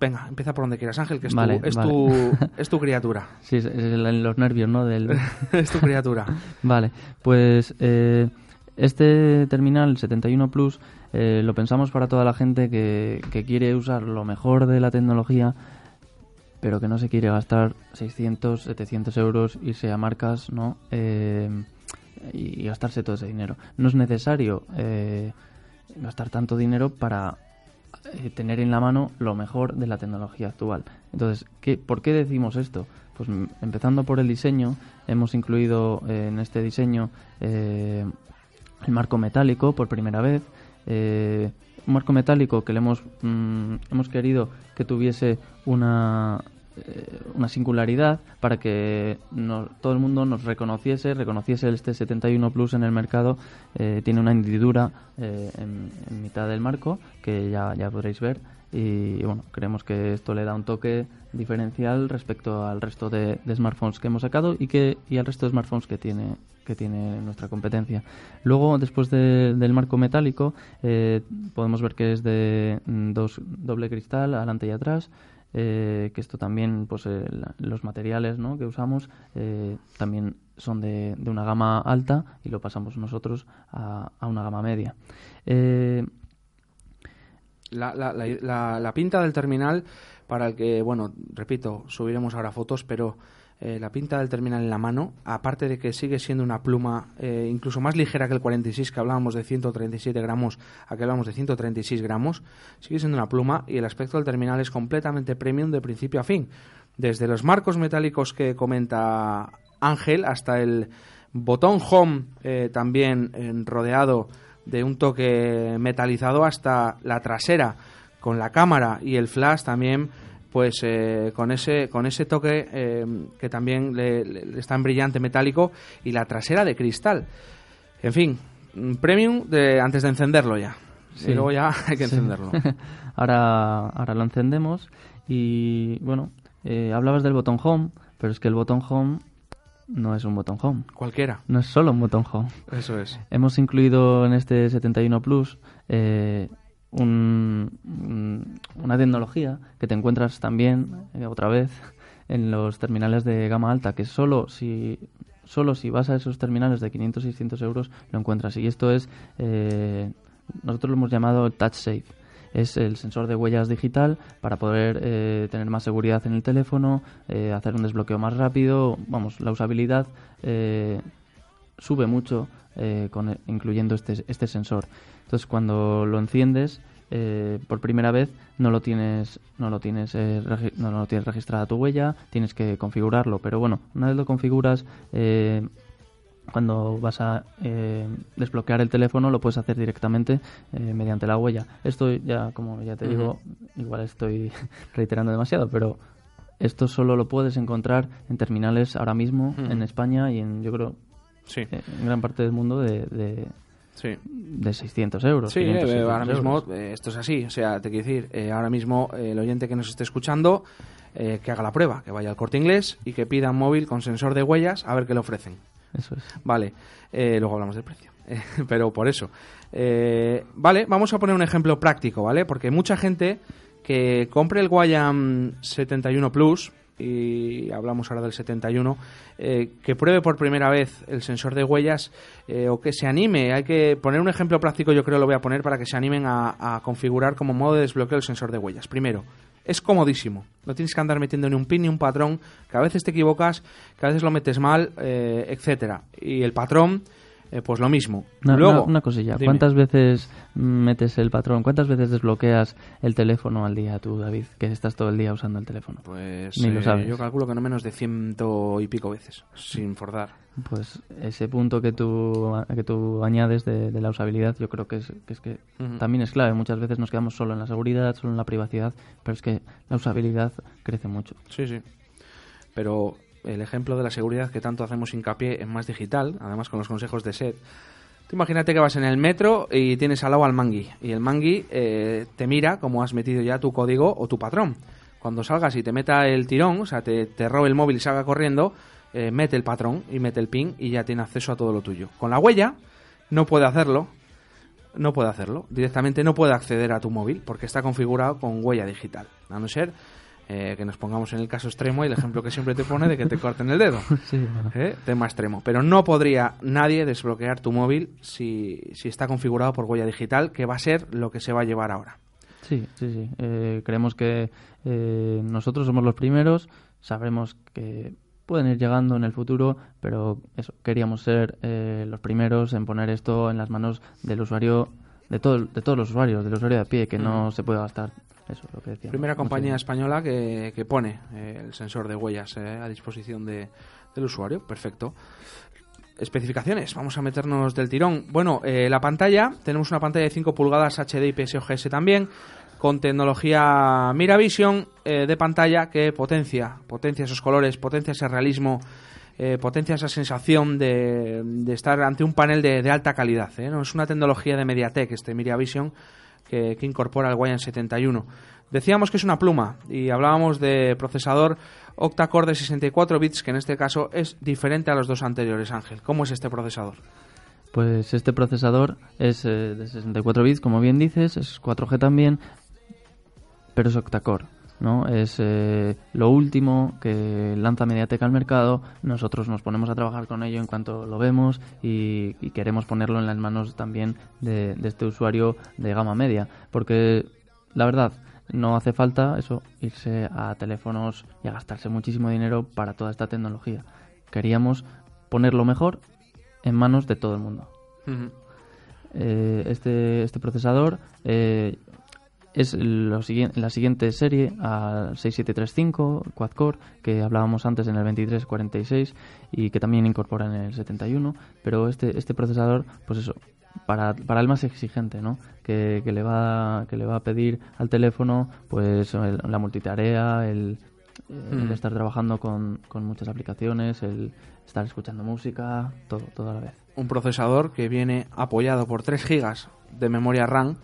venga, empieza por donde quieras, Ángel, que es, Vale, tu, es, vale. tu, es tu criatura. Sí, es, es el- los nervios, ¿no? Del, es tu criatura. Vale, pues eh, este terminal 71 Plus eh, lo pensamos para toda la gente que, que quiere usar lo mejor de la tecnología, pero que no se quiere gastar 600, 700 euros, irse a marcas, ¿no? Eh, y, y gastarse todo ese dinero. No es necesario eh, gastar tanto dinero para eh, tener en la mano lo mejor de la tecnología actual. Entonces, ¿qué, ¿por qué decimos esto? Pues mm, empezando por el diseño, hemos incluido eh, en este diseño eh, el marco metálico por primera vez. eh, un marco metálico que le hemos, mm, hemos querido que tuviese una, una singularidad para que todo el mundo nos reconociese, reconociese este 71 Plus en el mercado. eh, tiene una hendidura eh, en, mitad del marco que ya, ya podréis ver. Y bueno, creemos que esto le da un toque diferencial respecto al resto de, de smartphones que hemos sacado y que y al resto de smartphones que tiene que tiene nuestra competencia. Luego, después de- del marco metálico, eh, podemos ver que es de mm, dos doble cristal, adelante y atrás. Eh, que esto también, pues eh, los materiales ¿no? que usamos eh, también son de, de una gama alta y lo pasamos nosotros a, a una gama media. La, la- la pinta del terminal, para el que, bueno, repito, subiremos ahora fotos, pero eh, la pinta del terminal en la mano, aparte de que sigue siendo una pluma eh, incluso más ligera que el 46, que hablábamos de 137 gramos, aquí hablamos de 136 gramos, sigue siendo una pluma y el aspecto del terminal es completamente premium de principio a fin. Desde los marcos metálicos que comenta Ángel hasta el botón home eh, también rodeado de un toque metalizado hasta la trasera con la cámara y el flash también pues eh, con ese con ese toque eh, que también le, está en brillante metálico y la trasera de cristal en fin un premium de antes de encenderlo ya Sí. y luego ya hay que Sí. encenderlo ahora, ahora lo encendemos y bueno, eh, hablabas del botón home, pero es que el botón home no es un botón home. Cualquiera. No es solo un botón home. Eso es. Hemos incluido en este 71 Plus eh, un- un- una tecnología que te encuentras también, eh, otra vez, en los terminales de gama alta, que solo si, solo si vas a esos terminales de 500-600 euros lo encuentras. Y esto es, eh, nosotros lo hemos llamado Touch Safe. Es el sensor de huellas digital para poder eh, tener más seguridad en el teléfono, eh, hacer un desbloqueo más rápido. Vamos, la usabilidad eh, sube mucho eh, con, incluyendo este, este sensor. Entonces, cuando lo enciendes eh, por primera vez, no lo tienes, no lo tienes, eh, no lo tienes registrada tu huella, tienes que configurarlo. Pero bueno, una vez lo configuras, eh, cuando vas a eh, desbloquear el teléfono, lo puedes hacer directamente eh, mediante la huella. Esto ya, como ya te digo, igual estoy reiterando demasiado, pero esto solo lo puedes encontrar en terminales ahora mismo en España y en, yo creo, Sí. eh, en gran parte del mundo de, de, Sí. de 600 euros. Sí, 500, eh, 600 ahora mismo eh, esto es así. O sea, te quiero decir, eh, ahora mismo el oyente que nos esté escuchando, que haga la prueba, que vaya al corte inglés y que pida un móvil con sensor de huellas a ver qué le ofrecen. Eso es. Vale, luego hablamos del precio. Pero por eso. Eh, vale, vamos a poner un ejemplo práctico, ¿vale? Porque mucha gente que compre el Guayam 71 Plus, y hablamos ahora del 71, eh, que pruebe por primera vez el sensor de huellas eh, o que se anime. Hay que poner un ejemplo práctico, yo creo lo voy a poner para que se animen a, configurar como modo de desbloqueo el sensor de huellas. Primero, es comodísimo. No tienes que andar metiendo ni un pin ni un patrón, que a veces te equivocas, que a veces lo metes mal, eh, etcétera. Y el patrón, eh, pues lo mismo. Una, Luego, una- una cosilla, dime. ¿cuántas veces metes el patrón? ¿Cuántas veces desbloqueas el teléfono al día tú, David, que estás todo el día usando el teléfono? Pues Ni lo eh, sabes. yo calculo que no menos de ciento y pico veces, sin forzar. Pues ese punto que tú, que tú añades de, de la usabilidad, yo creo que es que, es que Ujú. también es clave. Muchas veces nos quedamos solo en la seguridad, solo en la privacidad, pero es que la usabilidad crece mucho. Sí, sí. Pero el ejemplo de la seguridad que tanto hacemos hincapié en más digital, además con los consejos de. Tú imagínate que vas en el metro y tienes al lado al mangui. Y el mangui eh, te mira como has metido ya tu código o tu patrón. Cuando salgas y te meta el tirón, o sea, te, te robe el móvil y salga corriendo, eh, mete el patrón y mete el pin y ya tiene acceso a todo lo tuyo. Con la huella no puede hacerlo, no puede hacerlo. Directamente no puede acceder a tu móvil porque está configurado con huella digital. A no ser eh, que nos pongamos en el caso extremo y el ejemplo que siempre te pone de que te corten el dedo. Sí, bueno. ¿eh? Tema extremo. Pero no podría nadie desbloquear tu móvil si, si está configurado por huella digital, que va a ser lo que se va a llevar ahora. Sí, sí, sí. Eh, creemos que eh, nosotros somos los primeros, sabremos que pueden ir llegando en el futuro, pero eso, queríamos ser eh, los primeros en poner esto en las manos del usuario, de, todo, de todos los usuarios, del usuario de a pie, que no se puede gastar. Eso, lo que decíamos. Primera compañía española que, que pone eh, el sensor de huellas eh, a disposición de, del usuario. Perfecto. Especificaciones, vamos a meternos del tirón. Bueno, eh, la pantalla, tenemos una pantalla de 5 pulgadas HD y PSOGS también, con tecnología Miravision eh, de pantalla que potencia, potencia esos colores, potencia ese realismo, potencia esa sensación de, de estar ante un panel de, de alta calidad. ¿eh? No es una tecnología de MediaTek, este Miravision, que, incorpora el Guayan 71. Decíamos que es una pluma y hablábamos de procesador octa-core de 64 bits, que en este caso es diferente a los dos anteriores, Ángel. ¿Cómo es este procesador? Pues este procesador es eh, de 64 bits, como bien dices, es 4G también, pero es octa-core. ¿No? Es eh, lo último que lanza Mediatek al mercado. Nosotros nos ponemos a trabajar con ello en cuanto lo vemos y, y queremos ponerlo en las manos también de, de este usuario de gama media. Porque la verdad, no hace falta eso irse a teléfonos y a gastarse muchísimo dinero para toda esta tecnología. Queríamos ponerlo mejor en manos de todo el mundo. Eh, este, este procesador eh, es lo siguiente, la siguiente serie al 6735 quad-core que hablábamos antes en el 2346 y que también incorpora en el 71 pero este este procesador pues eso para, para el más exigente no que, que le va que le va a pedir al teléfono pues el- la multitarea el, el Mm. estar trabajando con, con muchas aplicaciones el estar escuchando música todo todo a la vez Un procesador que viene apoyado por 3 GB de memoria RAM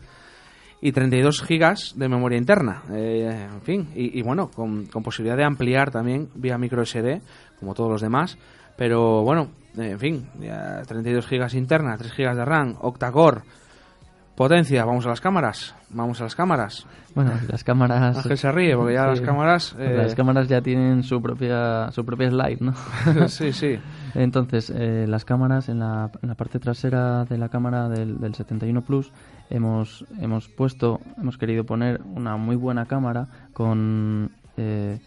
y 32 GB de memoria interna. Eh, en fin, y, bueno, con, posibilidad de ampliar también vía micro SD, como todos los demás, Pero bueno, en fin, ya 32 gigas interna, 3 gigas de RAM, octa-core, potencia, vamos a las cámaras, vamos a las cámaras. Bueno, las cámaras... Ángel se ríe porque ya Sí. las cámaras... eh, Las cámaras ya tienen su propia, su propia slide, ¿no? sí, sí. Entonces, eh, las cámaras, en la, en la parte trasera de la cámara del, del 71 Plus, hemos, hemos puesto, hemos querido poner una muy buena cámara con eh,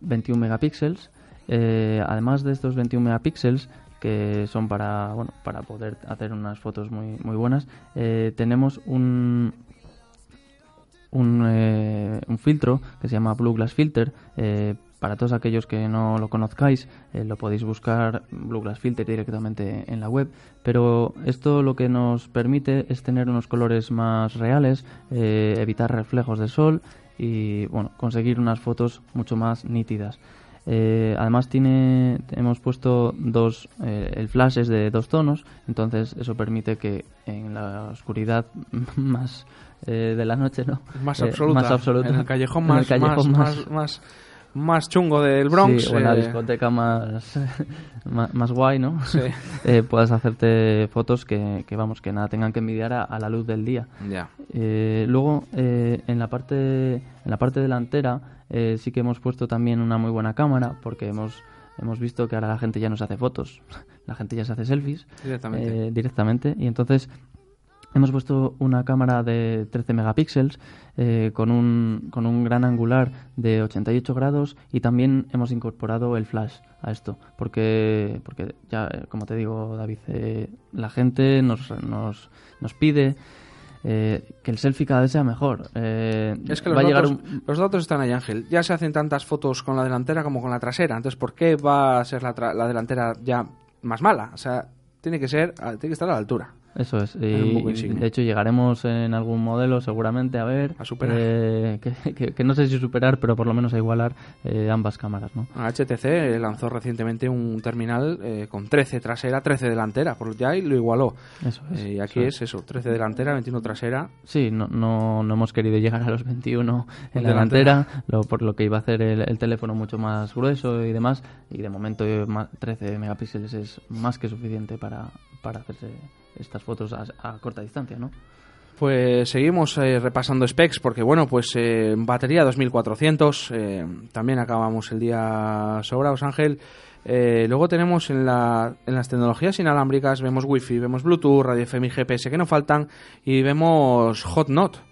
21 megapíxeles. Eh, además de estos 21 megapíxeles, que son para, bueno, para poder hacer unas fotos muy, muy buenas, eh, tenemos un, un, eh, un filtro que se llama Blue Glass Filter. eh, para todos aquellos que no lo conozcáis, eh, lo podéis buscar Blue Glass Filter directamente en la web. Pero esto lo que nos permite es tener unos colores más reales, evitar reflejos de sol y bueno, conseguir unas fotos mucho más nítidas. Eh, además tiene hemos puesto dos eh, el flash es de dos tonos entonces eso permite que en la oscuridad más eh, de la noche no Más Eh, absoluta. más absoluta. En el callejón En más, el callejón más, más- más, más, más chungo del Bronx. Sí, o en la eh, discoteca más, más, más guay, ¿no? Sí. Eh, puedas hacerte fotos que, que, vamos, que nada tengan que envidiar a, a la luz del día. Ya. Eh, luego, eh, en, la parte, en la parte delantera eh, sí que hemos puesto también una muy buena cámara porque hemos, hemos visto que ahora la gente ya no se hace fotos, la gente ya se hace selfies Directamente. directamente y entonces hemos puesto una cámara de 13 megapíxeles eh, con, un, con un gran angular de 88 grados y también hemos incorporado el flash a esto porque porque ya como te digo David eh, la gente nos, nos, nos pide eh, que el selfie cada vez sea mejor Eh, Es que los, va a llegar datos, un- los datos están ahí, Ángel. Ya se hacen tantas fotos con la delantera como con la trasera. Entonces, ¿por qué va a ser la, tra- la delantera ya más mala? O sea, tiene que ser, tiene que estar a la altura. Eso es. Y, de hecho, llegaremos en algún modelo seguramente a ver. A superar. eh, que, que- que no sé si superar, pero por lo menos a igualar eh, ambas cámaras, ¿no? HTC lanzó recientemente un terminal eh, con 13 trasera, 13 delantera, por ya y lo igualó. Eso es. Eh, y aquí eso es eso, 13 delantera, 21 trasera. Sí, no, no, no hemos querido llegar a los 21 en la Delantera. delantera, lo, por lo que iba a hacer el, el teléfono mucho más grueso y demás. Y de momento eh, ma- 13 megapíxeles es más que suficiente para, para hacerse estas fotos a, a corta distancia, ¿no? Pues seguimos eh, repasando specs porque bueno, pues eh, batería 2400, eh, también acabamos el día sobraos Ángel. Eh, luego tenemos en, la, en las tecnologías inalámbricas, vemos Wi-Fi, vemos Bluetooth, radio FM y GPS que no faltan y vemos HotNot,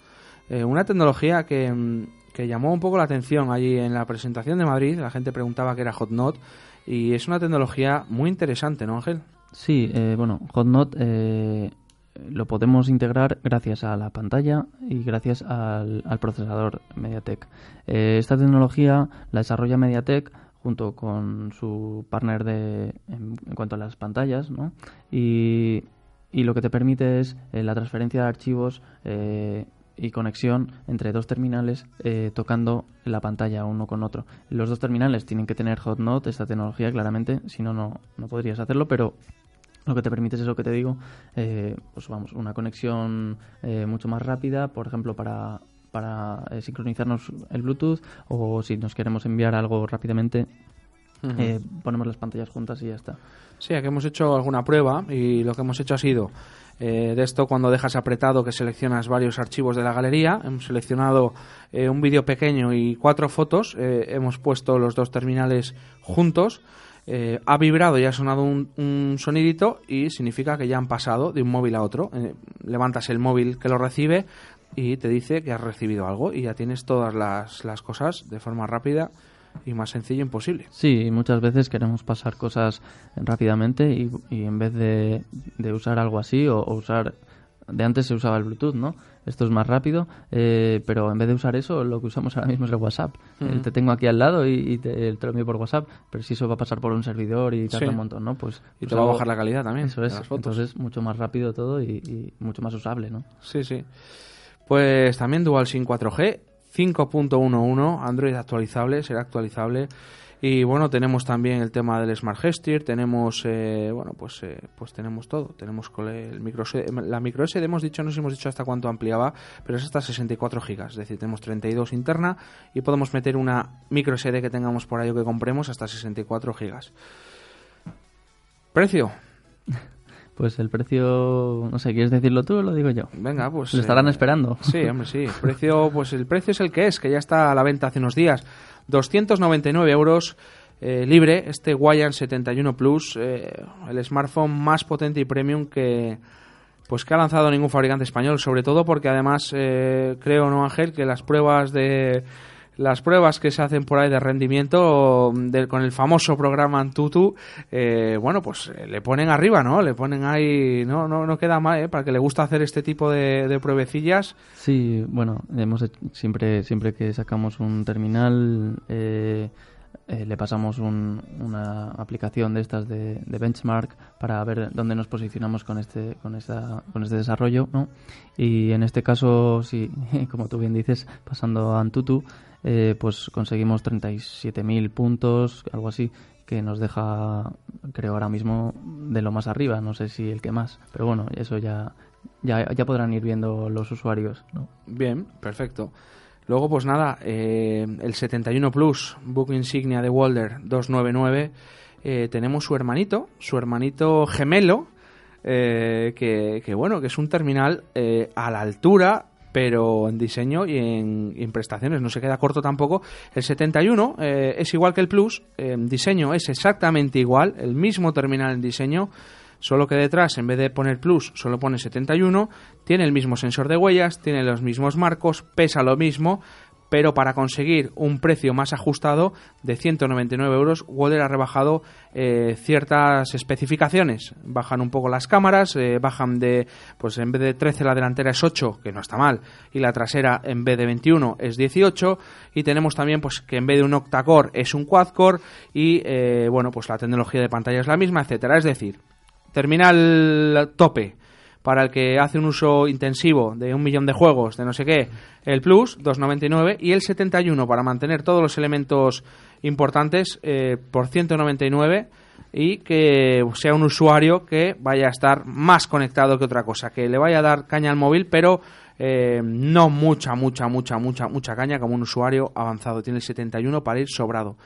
eh, una tecnología que, mm, que llamó un poco la atención allí en la presentación de Madrid, la gente preguntaba qué era HotNot y es una tecnología muy interesante, ¿no Ángel? Sí, eh, bueno, HotNot eh, lo podemos integrar gracias a la pantalla y gracias al, al procesador MediaTek. Eh, esta tecnología la desarrolla MediaTek junto con su partner de, en, cuanto a las pantallas, ¿no? Y, lo que te permite es eh, la transferencia de archivos eh, y conexión entre dos terminales eh, tocando la pantalla uno con otro. Los dos terminales tienen que tener HotNot, esta tecnología claramente, si no no podrías hacerlo, pero lo que te permite es eso que te digo, eh, pues vamos, una conexión eh, mucho más rápida, por ejemplo, para, para eh, sincronizarnos el Bluetooth o si nos queremos enviar algo rápidamente, eh, ponemos las pantallas juntas y ya está. Sí, aquí hemos hecho alguna prueba y lo que hemos hecho ha sido eh, de esto cuando dejas apretado que seleccionas varios archivos de la galería. Hemos seleccionado eh, un vídeo pequeño y cuatro fotos. eh, hemos puesto los dos terminales juntos. Eh, ha vibrado y ha sonado un, un sonidito y significa que ya han pasado de un móvil a otro. Eh, levantas el móvil que lo recibe y te dice que has recibido algo y ya tienes todas las, las cosas de forma rápida y más sencilla imposible. Sí, muchas veces queremos pasar cosas rápidamente y, en vez de, de usar algo así o, o usar... De antes se usaba el Bluetooth, ¿no? Esto es más rápido, eh, pero en vez de usar eso, lo que usamos ahora mismo es el WhatsApp. Eh, te tengo aquí al lado y, y te, te lo envío por WhatsApp, pero si eso va a pasar por un servidor y tarda Sí. un montón, ¿no? Pues, Y pues te va a bajar la calidad también Eso es, entonces mucho más rápido todo y, y mucho más usable, ¿no? Sí, sí. Pues también DualSync 4G, 5.11, Android actualizable, será actualizable. Y bueno, tenemos también el tema del Smart Gesture, tenemos, eh, bueno, pues, eh, pues tenemos todo. Tenemos el micro la micro SD hemos dicho, no hemos dicho hasta cuánto ampliaba, pero es hasta 64 gigas, es decir, tenemos 32 interna y podemos meter una micro SD que tengamos por ahí o que compremos hasta 64 gigas. ¿Precio? Pues el precio, no sé, ¿quieres decirlo tú o lo digo yo? Venga, pues... Lo estarán eh, esperando. Sí, hombre, sí. El precio, pues el precio es el que es, que ya está a la venta hace unos días. 299 euros eh, libre, este Guayan 71 Plus, eh, el smartphone más potente y premium que pues que ha lanzado ningún fabricante español, sobre todo porque además eh, creo, no Ángel, que las pruebas de las pruebas que se hacen por ahí de rendimiento del, con el famoso programa Antutu, eh, bueno, pues eh, le ponen arriba, ¿no? Le ponen ahí, no, no, no queda mal, ¿eh? Para que le gusta hacer este tipo de, de pruebecillas. Sí, bueno, hemos siempre, siempre que sacamos un terminal, eh, eh, le pasamos un- una aplicación de estas de, de benchmark para ver dónde nos posicionamos con este, con esta, con este desarrollo, ¿no? Y en este caso, sí, como tú bien dices, pasando a Antutu, eh, pues conseguimos 37.000 puntos, algo así, que nos deja, creo ahora mismo, de lo más arriba, no sé si el que más, pero bueno, eso ya, ya, ya podrán ir viendo los usuarios, ¿no? Bien, perfecto. Luego, pues nada, eh, el 71 Plus, book insignia de Walder 299, eh, tenemos su hermanito, su hermanito gemelo, eh, que, que, bueno, que es un terminal a la altura, pero en diseño y en, prestaciones. No se queda corto tampoco. El 71 eh, es igual que el Plus, en diseño es exactamente igual, el mismo terminal en diseño, solo que detrás en vez de poner Plus solo pone 71, tiene el mismo sensor de huellas, tiene los mismos marcos, pesa lo mismo, pero para conseguir un precio más ajustado de 199 euros, Walder ha rebajado eh, ciertas especificaciones. Bajan un poco las cámaras, eh, bajan de, pues en vez de 13 la delantera es 8, que no está mal, y la trasera en vez de 21 es 18, y tenemos también pues que en vez de un octa-core es un quad-core, y eh, bueno, pues la tecnología de pantalla es la misma, etcétera. Es decir, terminal tope para el que hace un uso intensivo de un millón de juegos, de no sé qué, el Plus, 2,99, y el 71 para mantener todos los elementos importantes eh, por 199 y que sea un usuario que vaya a estar más conectado que otra cosa, que le vaya a dar caña al móvil, pero eh, no mucha, mucha, mucha, mucha, mucha caña como un usuario avanzado. Tiene el 71 para ir sobrado.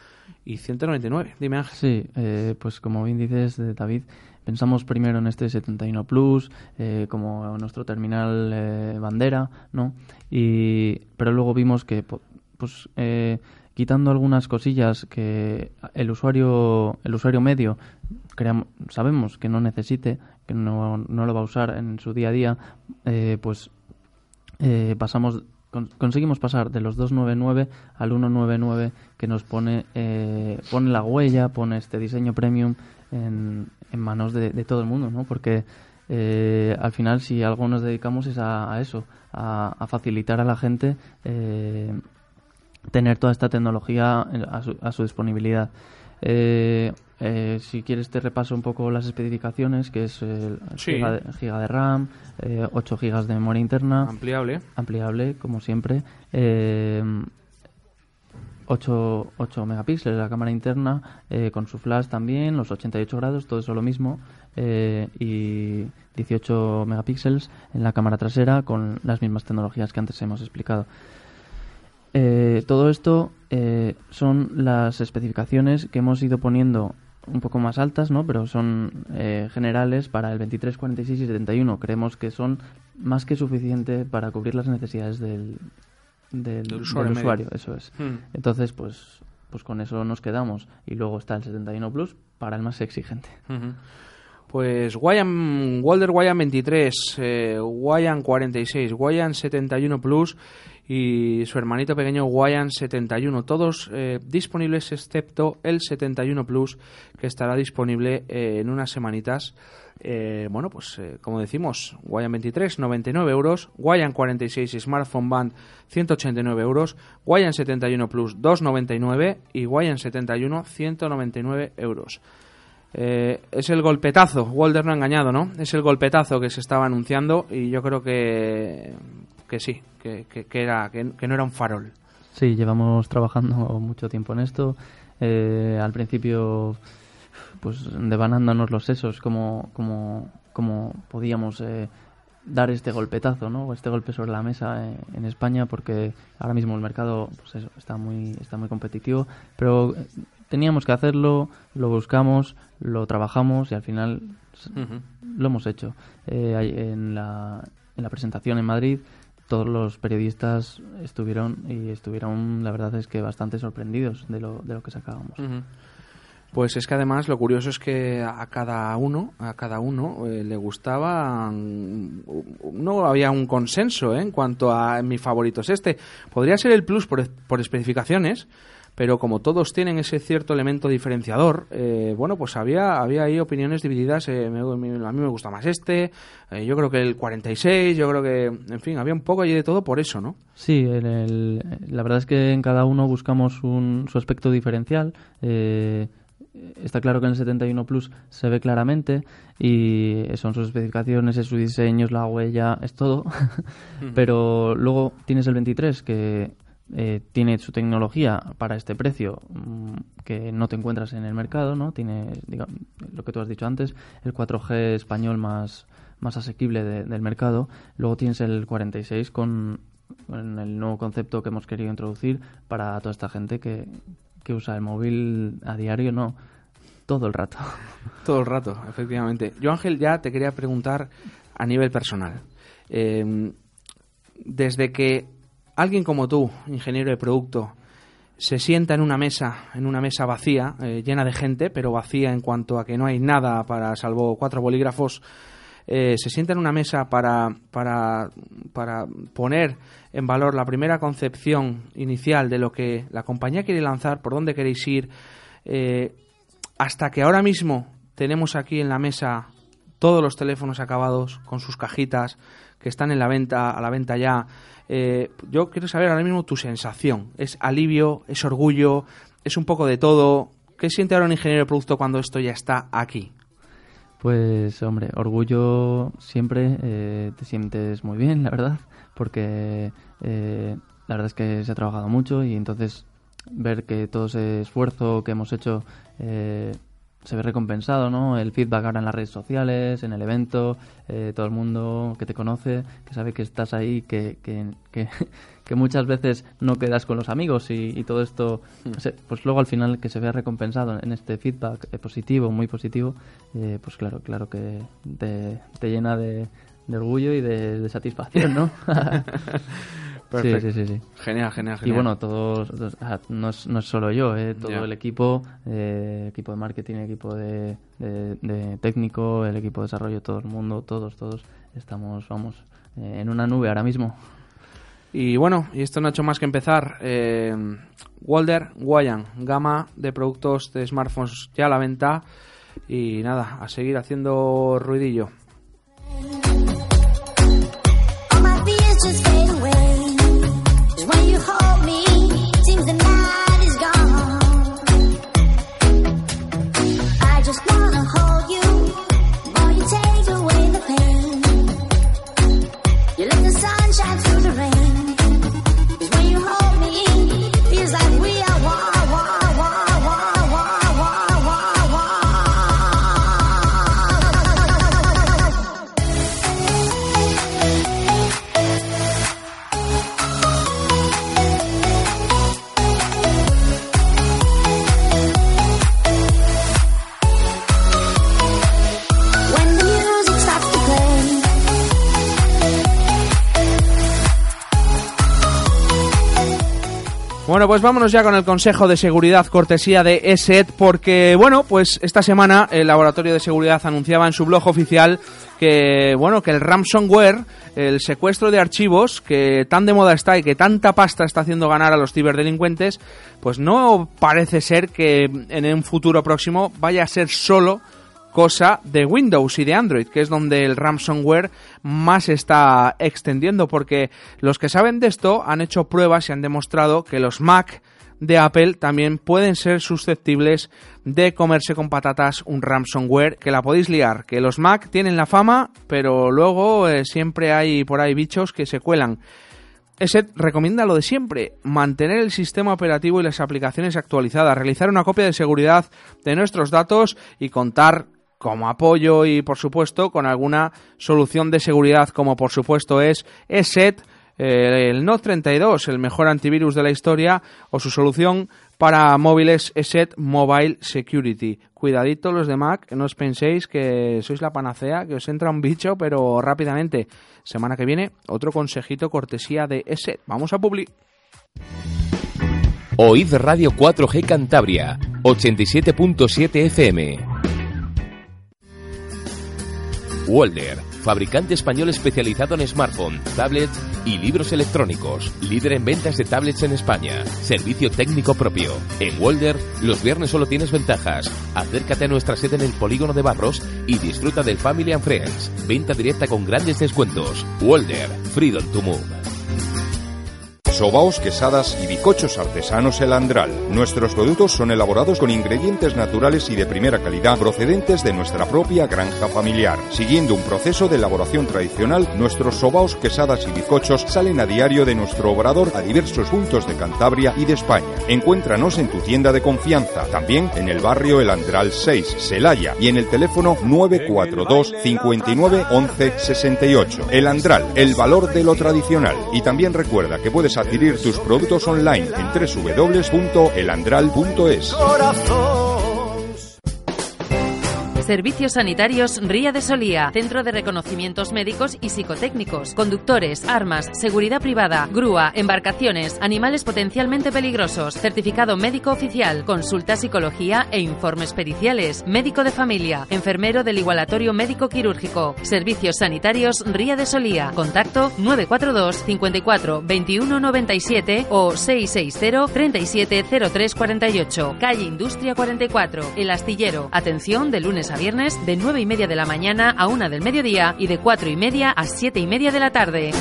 Y 199, dime Ángel. Sí, eh, pues como bien dices, eh, David, pensamos primero en este 71 Plus eh, como nuestro terminal eh, bandera, ¿no? Y, pero luego vimos que, pues, eh, quitando algunas cosillas que el usuario, el usuario medio cream- sabemos que no necesite, que no, no lo va a usar en su día a día, eh, pues eh, pasamos con- conseguimos pasar de los 299 al 199 que nos pone eh, pone la huella pone este diseño premium en, en manos de, de todo el mundo no porque eh, al final si algo nos dedicamos es a, a eso a, a facilitar a la gente eh, tener toda esta tecnología a su, a su disponibilidad eh, eh, si quieres te repaso un poco las especificaciones que es Sí. giga, de, giga de RAM eh, 8 gigas de memoria interna Ampliable. ampliable, como siempre. Eh, 8, 8 megapíxeles la cámara interna, eh, con su flash también, los 88 grados, todo eso lo mismo. eh, y 18 megapíxeles en la cámara trasera con las mismas tecnologías que antes hemos explicado. Eh, todo esto son las especificaciones que hemos ido poniendo un poco más altas, ¿no? Pero son generales para el 23, 46 y 71. Creemos que son más que suficiente para cubrir las necesidades del, del, Del usuario del medio. usuario, eso es. Hmm. Entonces, pues, pues con eso nos quedamos. Y luego está el 71 Plus para el más exigente. Pues Guayan, Walder Guayan 23, eh, Guayan 46, Guayan 71 Plus y su hermanito pequeño Guayan 71, todos eh, disponibles excepto el 71 Plus que estará disponible eh, en unas semanitas. Eh, bueno, pues eh, como decimos, Guayan 23, 99 euros, Guayan 46 Smartphone Band 189 euros, Guayan 71 Plus 299 y Guayan 71 199 euros. Eh, es el golpetazo, Walder no ha engañado, ¿no? Es el golpetazo que se estaba anunciando y yo creo que, que sí, que, que- que era, que, no era un farol. Sí, llevamos trabajando mucho tiempo en esto. Eh, al principio, pues devanándonos los sesos, como, como, como podíamos eh, dar este golpetazo, ¿no? Este golpe sobre la mesa eh, en España, porque ahora mismo el mercado pues eso, está muy está muy competitivo, pero teníamos que hacerlo, lo buscamos, lo trabajamos y al final lo hemos hecho. Eh, en, la, en la presentación en Madrid todos los periodistas estuvieron y estuvieron, la verdad es que bastante sorprendidos de lo, de lo que sacábamos. Pues es que además lo curioso es que a cada uno, a cada uno eh, le gustaba, no había un consenso ¿eh? en cuanto a mi favorito es este. Podría ser el Plus por, por especificaciones, pero como todos tienen ese cierto elemento diferenciador, eh, bueno, pues había, había ahí opiniones divididas. Eh, a mí me gusta más este, eh, yo creo que el 46, yo creo que, en fin, había un poco allí de todo por eso, ¿no? Sí, la verdad es que en cada uno buscamos un, su aspecto diferencial. está claro que en el 71 Plus se ve claramente y son sus especificaciones, es su diseño, es la huella, es todo. Pero luego tienes el 23 que eh, tiene su tecnología para este precio mm, que no te encuentras en el mercado, ¿no? Tiene, digamos, lo que tú has dicho antes, el 4G español más, más asequible del mercado. Luego tienes el 46 con, el nuevo concepto que hemos querido introducir para toda esta gente que, que usa el móvil a diario, no, todo el rato. Todo el rato, efectivamente. Yo, Ángel, ya te quería preguntar a nivel personal. Eh, desde que alguien como tú, ingeniero de producto, se sienta en una mesa, en una mesa vacía, eh, llena de gente, pero vacía en cuanto a que no hay nada para, salvo cuatro bolígrafos, eh, se sienta en una mesa para, para, para poner en valor la primera concepción inicial de lo que la compañía quiere lanzar, por dónde queréis ir, eh, hasta que ahora mismo tenemos aquí en la mesa todos los teléfonos acabados con sus cajitas que están en la venta, a la venta ya, eh, yo quiero saber ahora mismo tu sensación. ¿Es alivio? ¿Es orgullo? ¿Es un poco de todo? ¿Qué siente ahora un ingeniero de producto cuando esto ya está aquí? Pues hombre, orgullo siempre eh, te sientes muy bien, la verdad, porque eh, la verdad es que se ha trabajado mucho y entonces ver que todo ese esfuerzo que hemos hecho se ve recompensado, ¿no? El feedback ahora en las redes sociales, en el evento, eh, todo el mundo que te conoce, que sabe que estás ahí, que, que, que, muchas veces no quedas con los amigos y, todo esto, hmm. pues luego al final que se vea recompensado en este feedback eh, positivo, muy positivo, eh, pues claro, claro que te, te llena de, de orgullo y de, de satisfacción, ¿no? Sí, sí, sí, Genial, genial, genial. Y bueno, todos, no, es, no es solo yo, eh, todo el equipo, eh, equipo de marketing, equipo de, de, técnico, el equipo de desarrollo, todo el mundo, todos, todos estamos, vamos, eh, en una nube ahora mismo. Y bueno, y esto no ha hecho más que empezar. Eh, Walder Guayan, gama de productos de smartphones ya a la venta. Y nada, a seguir haciendo ruidillo. Bueno, pues vámonos ya con el Consejo de Seguridad cortesía de ESET, porque, bueno, pues esta semana el Laboratorio de Seguridad anunciaba en su blog oficial que, bueno, que el ransomware, el secuestro de archivos, que tan de moda está y que tanta pasta está haciendo ganar a los ciberdelincuentes, pues no parece ser que en un futuro próximo vaya a ser solo cosa de Windows y de Android, que es donde el ransomware más está extendiendo, porque los que saben de esto han hecho pruebas y han demostrado que los Mac de Apple también pueden ser susceptibles de comerse con patatas un ransomware que la podéis liar, que los Mac tienen la fama, pero luego eh, siempre hay por ahí bichos que se cuelan. ESET recomienda lo de siempre, mantener el sistema operativo y las aplicaciones actualizadas, realizar una copia de seguridad de nuestros datos y contar como apoyo y por supuesto con alguna solución de seguridad como por supuesto es ESET eh, el Note 32, el mejor antivirus de la historia, o su solución para móviles ESET Mobile Security. Cuidadito los de Mac, no os penséis que sois la panacea, que os entra un bicho, pero rápidamente. Semana que viene, otro consejito cortesía de ESET. Vamos a publi. Oíd Radio 4G Cantabria, 87.7 FM. Walder, fabricante español especializado en smartphone, tablets y libros electrónicos. Líder en ventas de tablets en España. Servicio técnico propio. En Walder, los viernes solo tienes ventajas. Acércate a nuestra sede en el Polígono de Barros y disfruta del Family and Friends. Venta directa con grandes descuentos. Walder, Freedom to Move. Sobaos, quesadas y bicochos artesanos El Andral. Nuestros productos son elaborados con ingredientes naturales y de primera calidad procedentes de nuestra propia granja familiar. Siguiendo un proceso de elaboración tradicional, nuestros sobaos, quesadas y bicochos salen a diario de nuestro obrador a diversos puntos de Cantabria y de España. Encuéntranos en tu tienda de confianza, también en el barrio El Andral 6, Celaya, y en el teléfono 942 59 11 68. El Andral, el valor de lo tradicional. Y también recuerda que puedes adquirir tus productos online en www.elandral.es. Servicios Sanitarios Ría de Solía, Centro de Reconocimientos Médicos y Psicotécnicos, conductores, armas, seguridad privada, grúa, embarcaciones, animales potencialmente peligrosos, certificado médico oficial, consulta psicología e informes periciales, médico de familia, enfermero del igualatorio médico quirúrgico, Servicios Sanitarios Ría de Solía, contacto 942 54 21 97 o 660 37 03 48, calle Industria 44, El Astillero, atención de lunes a viernes de 9 y media de la mañana a 1 del mediodía y de 4 y media a 7 y media de la tarde.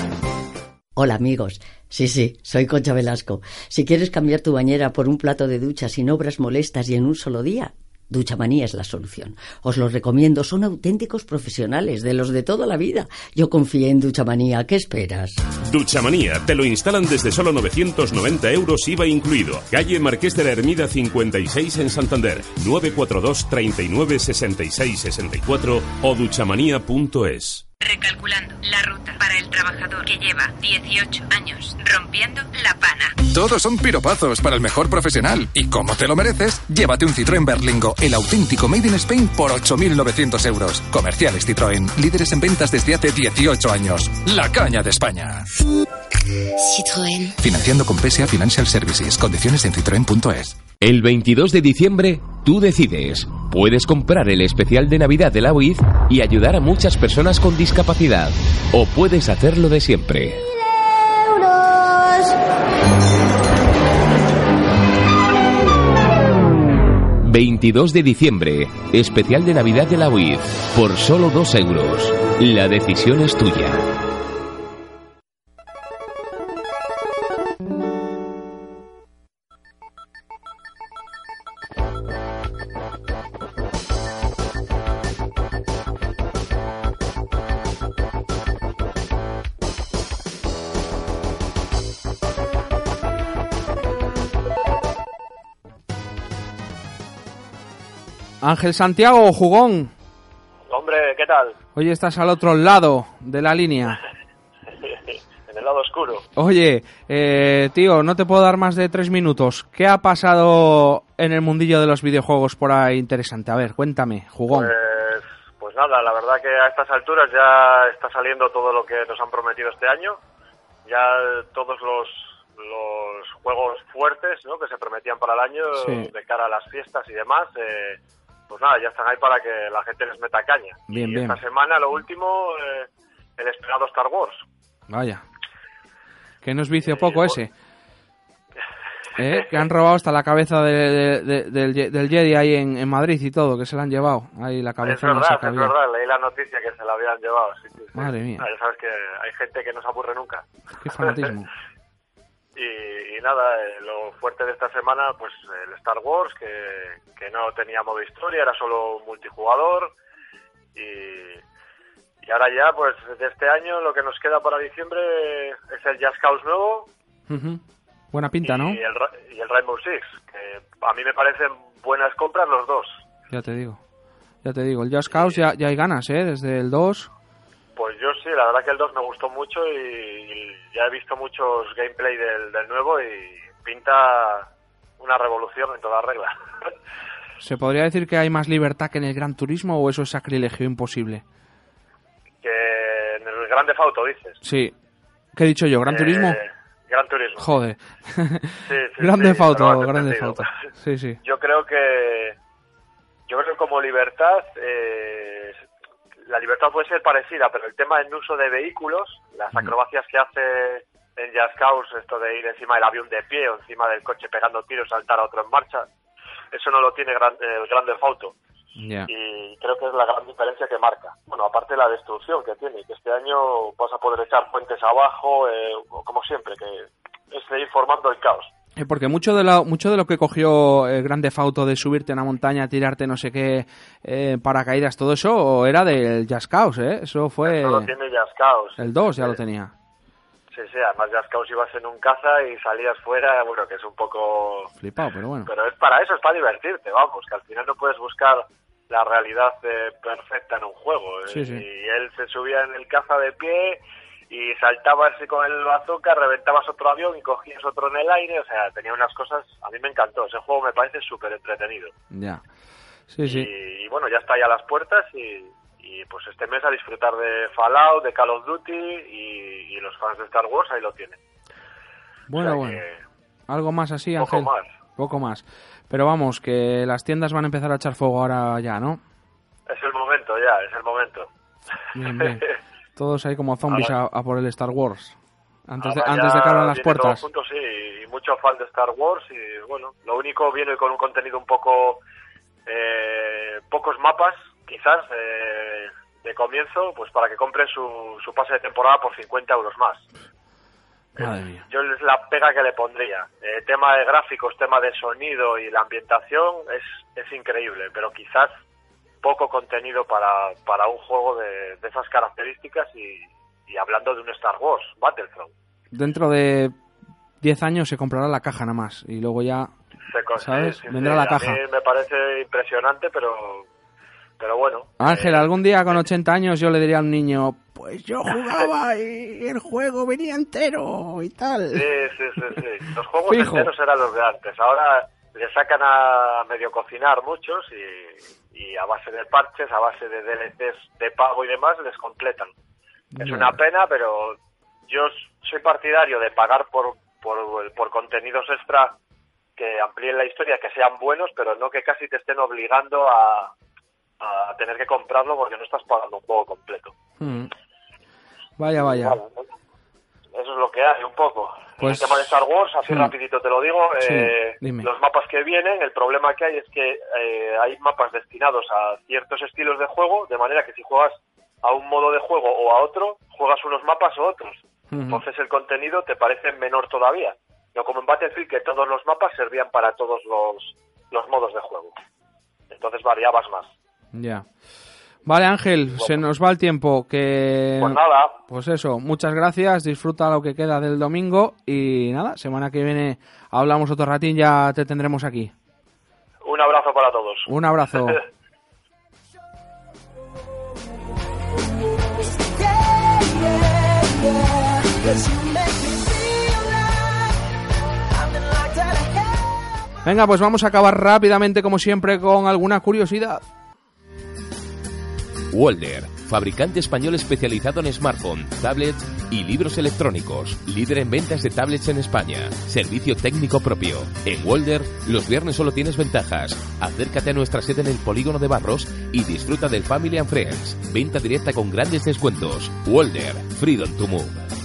Hola amigos, sí, sí, soy Concha Velasco. Si quieres cambiar tu bañera por un plato de ducha sin obras molestas y en un solo día, Duchamanía es la solución. Os lo recomiendo, son auténticos profesionales, de los de toda la vida. Yo confié en Duchamanía, ¿qué esperas? Duchamanía, te lo instalan desde solo 990 euros IVA incluido. Calle Marqués de la Ermida 56 en Santander, 942 39 66 64 o duchamanía.es. Recalculando la ruta para el trabajador que lleva 18 años rompiendo la pana. Todos son piropazos para el mejor profesional. Y como te lo mereces, llévate un Citroën Berlingo, el auténtico Made in Spain, por 8.900 euros. Comerciales Citroën, líderes en ventas desde hace 18 años. La caña de España. Citroën. Financiando con PSA Financial Services. Condiciones en citroen.es. El 22 de diciembre, tú decides. Puedes comprar el especial de Navidad de la UIF y ayudar a muchas personas con discapacidad. O puedes hacerlo de siempre. 22 de diciembre, especial de Navidad de la UIF, por solo 2 euros. La decisión es tuya. Ángel Santiago, jugón. Hombre, ¿qué tal? Hoy estás al otro lado de la línea. en el lado oscuro. Oye, eh, tío, no te puedo dar más de tres minutos. ¿Qué ha pasado en el mundillo de los videojuegos por ahí interesante? A ver, cuéntame, jugón. Pues, pues nada, la verdad que a estas alturas ya está saliendo todo lo que nos han prometido este año. Ya todos los, los juegos fuertes ¿no? que se prometían para el año Sí. de cara a las fiestas y demás, eh, pues nada, ya están ahí para que la gente les meta caña. Bien, y bien. esta semana, lo último, eh, el esperado Star Wars. Vaya. Que no es vicio poco ese. ¿Eh? Que han robado hasta la cabeza de- de- de- del, del Jedi ahí en, en Madrid y todo, que se la han llevado. Ahí la Es cabeza verdad, es verdad, leí la noticia que se la habían llevado. sí, sí, sí. Madre mía. Ah, Ya sabes que hay gente que no se aburre nunca. Qué fanatismo. y, y nada, eh, lo fuerte de esta semana, pues el Star Wars, que, que no tenía modo historia, era solo multijugador. Y, y ahora ya, pues de este año, lo que nos queda para diciembre es el Just Cause nuevo. Buena pinta, ¿no? y, el, Ra- y el Rainbow Six, que a mí me parecen buenas compras los dos. Ya te digo. Ya te digo, el Just Cause ya, ya hay ganas, ¿eh? Desde el 2. Pues yo sí, la verdad que el 2 me gustó mucho y, y ya he visto muchos gameplay del, del nuevo y pinta una revolución en toda regla. ¿Se podría decir que hay más libertad que en el Gran Turismo o eso es sacrilegio imposible? que en el Grande Auto dices. Sí. ¿Qué he dicho yo? ¿Gran Eh, Turismo? Gran Turismo. Joder. Sí, sí, Grande sí, Fauto, pero lo has Grande entendido. Fauto. Sí, sí. Yo creo que yo creo que como libertad eh, la libertad puede ser parecida, pero el tema del uso de vehículos, las acrobacias que hace en Just Cause, esto de ir encima del avión de pie o encima del coche pegando tiros, saltar a otro en marcha, eso no lo tiene gran- el Grande Auto Ya. y creo que es la gran diferencia que marca. Bueno, aparte de la destrucción que tiene, que este año vas a poder echar puentes abajo, eh, como siempre, que es de ir formando el caos. Eh, Porque mucho de, lo, mucho de lo que cogió el Grande Fauto de subirte a una montaña, tirarte no sé qué, eh, paracaídas, todo eso era del Just Cause, ¿eh? Eso fue... Eso lo tiene Cause. El 2 ya lo tenía. Sí, sí, además Just Cause ibas en un caza y salías fuera, bueno, que es un poco... Flipado, pero bueno. Pero es para eso, es para divertirte, vamos, que al final no puedes buscar la realidad eh, perfecta en un juego. eh, Sí, sí. Y él se subía en el caza de pie y saltabas con el bazooka, reventabas otro avión y cogías otro en el aire, o sea, tenía unas cosas, a mí me encantó, ese juego me parece súper entretenido. Ya. Sí, sí. Y, y bueno, ya está ahí a las puertas y, y, pues este mes a disfrutar de Fallout, de Call of Duty y, y los fans de Star Wars ahí lo tienen. Bueno, O sea bueno. Algo más así, poco Ángel. más. Poco más. Pero vamos, que las tiendas van a empezar a echar fuego ahora ya, ¿no? Es el momento ya, es el momento. Bien, bien. Todos ahí como zombies a, a por el Star Wars. Antes de, Ahora antes de que abran las puertas. junto, sí, y mucho fan de Star Wars y bueno, lo único viene con un contenido un poco eh, pocos mapas, quizás eh, de comienzo, pues para que compren su, su pase de temporada por 50 euros más. Madre mía. Yo es la pega que le pondría. Eh, tema de gráficos, tema de sonido y la ambientación es, es increíble, pero quizás poco contenido para, para un juego de, de esas características y, y hablando de un Star Wars, Battlefront. Dentro de 10 años se comprará la caja nada más. Y luego ya... Se ¿Sabes? sí, sí, Vendrá sí. la A caja. mí me parece impresionante, pero, pero bueno. Ángel, algún día con 80 años yo le diría a un niño, pues yo jugaba y el juego venía entero y tal. Sí, sí, sí, sí. Los juegos Fijo. enteros eran los de antes. Ahora le sacan a medio cocinar muchos y, y a base de parches, a base de DLCs de pago y demás, les completan. Es una pena, pero yo soy partidario de pagar por, por, por contenidos extra que amplíen la historia, que sean buenos, pero no que casi te estén obligando a, a tener que comprarlo porque no estás pagando un juego completo. Mm. Vaya, vaya. Eso es lo que hay un poco. Pues- el tema de Star Wars, así Sí. rapidito te lo digo, Sí, eh, los mapas que vienen, el problema que hay es que eh, hay mapas destinados a ciertos estilos de juego, de manera que si juegas a un modo de juego o a otro, juegas unos mapas o otros. Entonces el contenido te parece menor todavía. No como en Battlefield, que todos los mapas servían para todos los, los modos de juego. Entonces variabas más. Ya. Vale, Ángel, se nos va el tiempo. Que... Pues nada, Pues eso, muchas gracias, disfruta lo que queda del domingo y nada, semana que viene hablamos otro ratín, ya te tendremos aquí. un abrazo para todos. Un abrazo. Venga, pues vamos a acabar rápidamente como siempre con alguna curiosidad. Walder, fabricante español especializado en smartphone, tablet y libros electrónicos, líder en ventas de tablets en España, servicio técnico propio. En Walder, los viernes solo tienes ventajas. Acércate a nuestra sede en el polígono de Barros y disfruta del Family and Friends. Venta directa con grandes descuentos. Walder, Freedom to Move.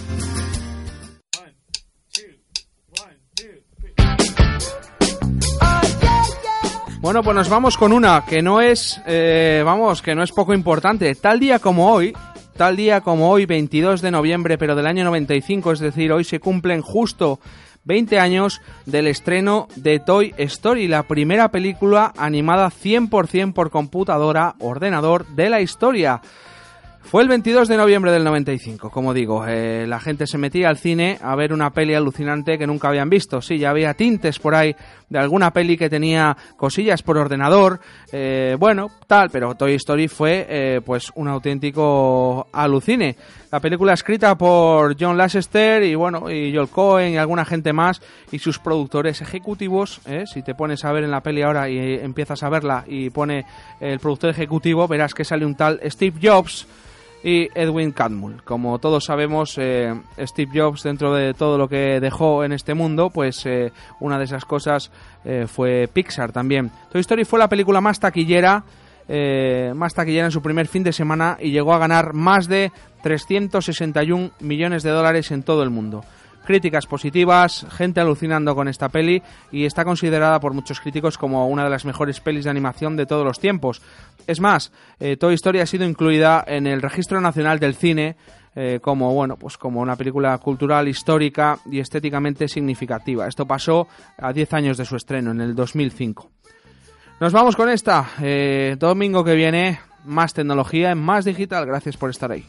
Bueno, pues nos vamos con una que no es, eh, vamos, que no es poco importante. Tal día como hoy, tal día como hoy, 22 de noviembre, pero del año 95, es decir, hoy se cumplen justo 20 años del estreno de Toy Story, la primera película animada 100% por computadora, ordenador de la historia. Fue el 22 de noviembre del 95, como digo. Eh, la gente se metía al cine a ver una peli alucinante que nunca habían visto. Sí, ya había tintes por ahí de alguna peli que tenía cosillas por ordenador. Eh, bueno, tal, pero Toy Story fue eh, pues un auténtico alucine. La película escrita por John Lasseter y bueno, y Joel Cohen y alguna gente más y sus productores ejecutivos. Si te pones a ver en la peli ahora y empiezas a verla y pone el productor ejecutivo, verás que sale un tal Steve Jobs y Edwin Catmull. Como todos sabemos, eh, Steve Jobs, dentro de todo lo que dejó en este mundo, pues eh, una de esas cosas eh, fue Pixar también. Toy Story fue la película más taquillera, más taquillera en su primer fin de semana y llegó a ganar más de 361 millones de dólares en todo el mundo críticas positivas, gente alucinando con esta peli y está considerada por muchos críticos como una de las mejores pelis de animación de todos los tiempos. Es más, eh, Toy Story ha sido incluida en el Registro Nacional del Cine eh, como bueno pues como una película cultural histórica y estéticamente significativa. Esto pasó a 10 años de su estreno en el 2005 nos vamos con esta. Eh, domingo que viene más tecnología más digital. Gracias por estar ahí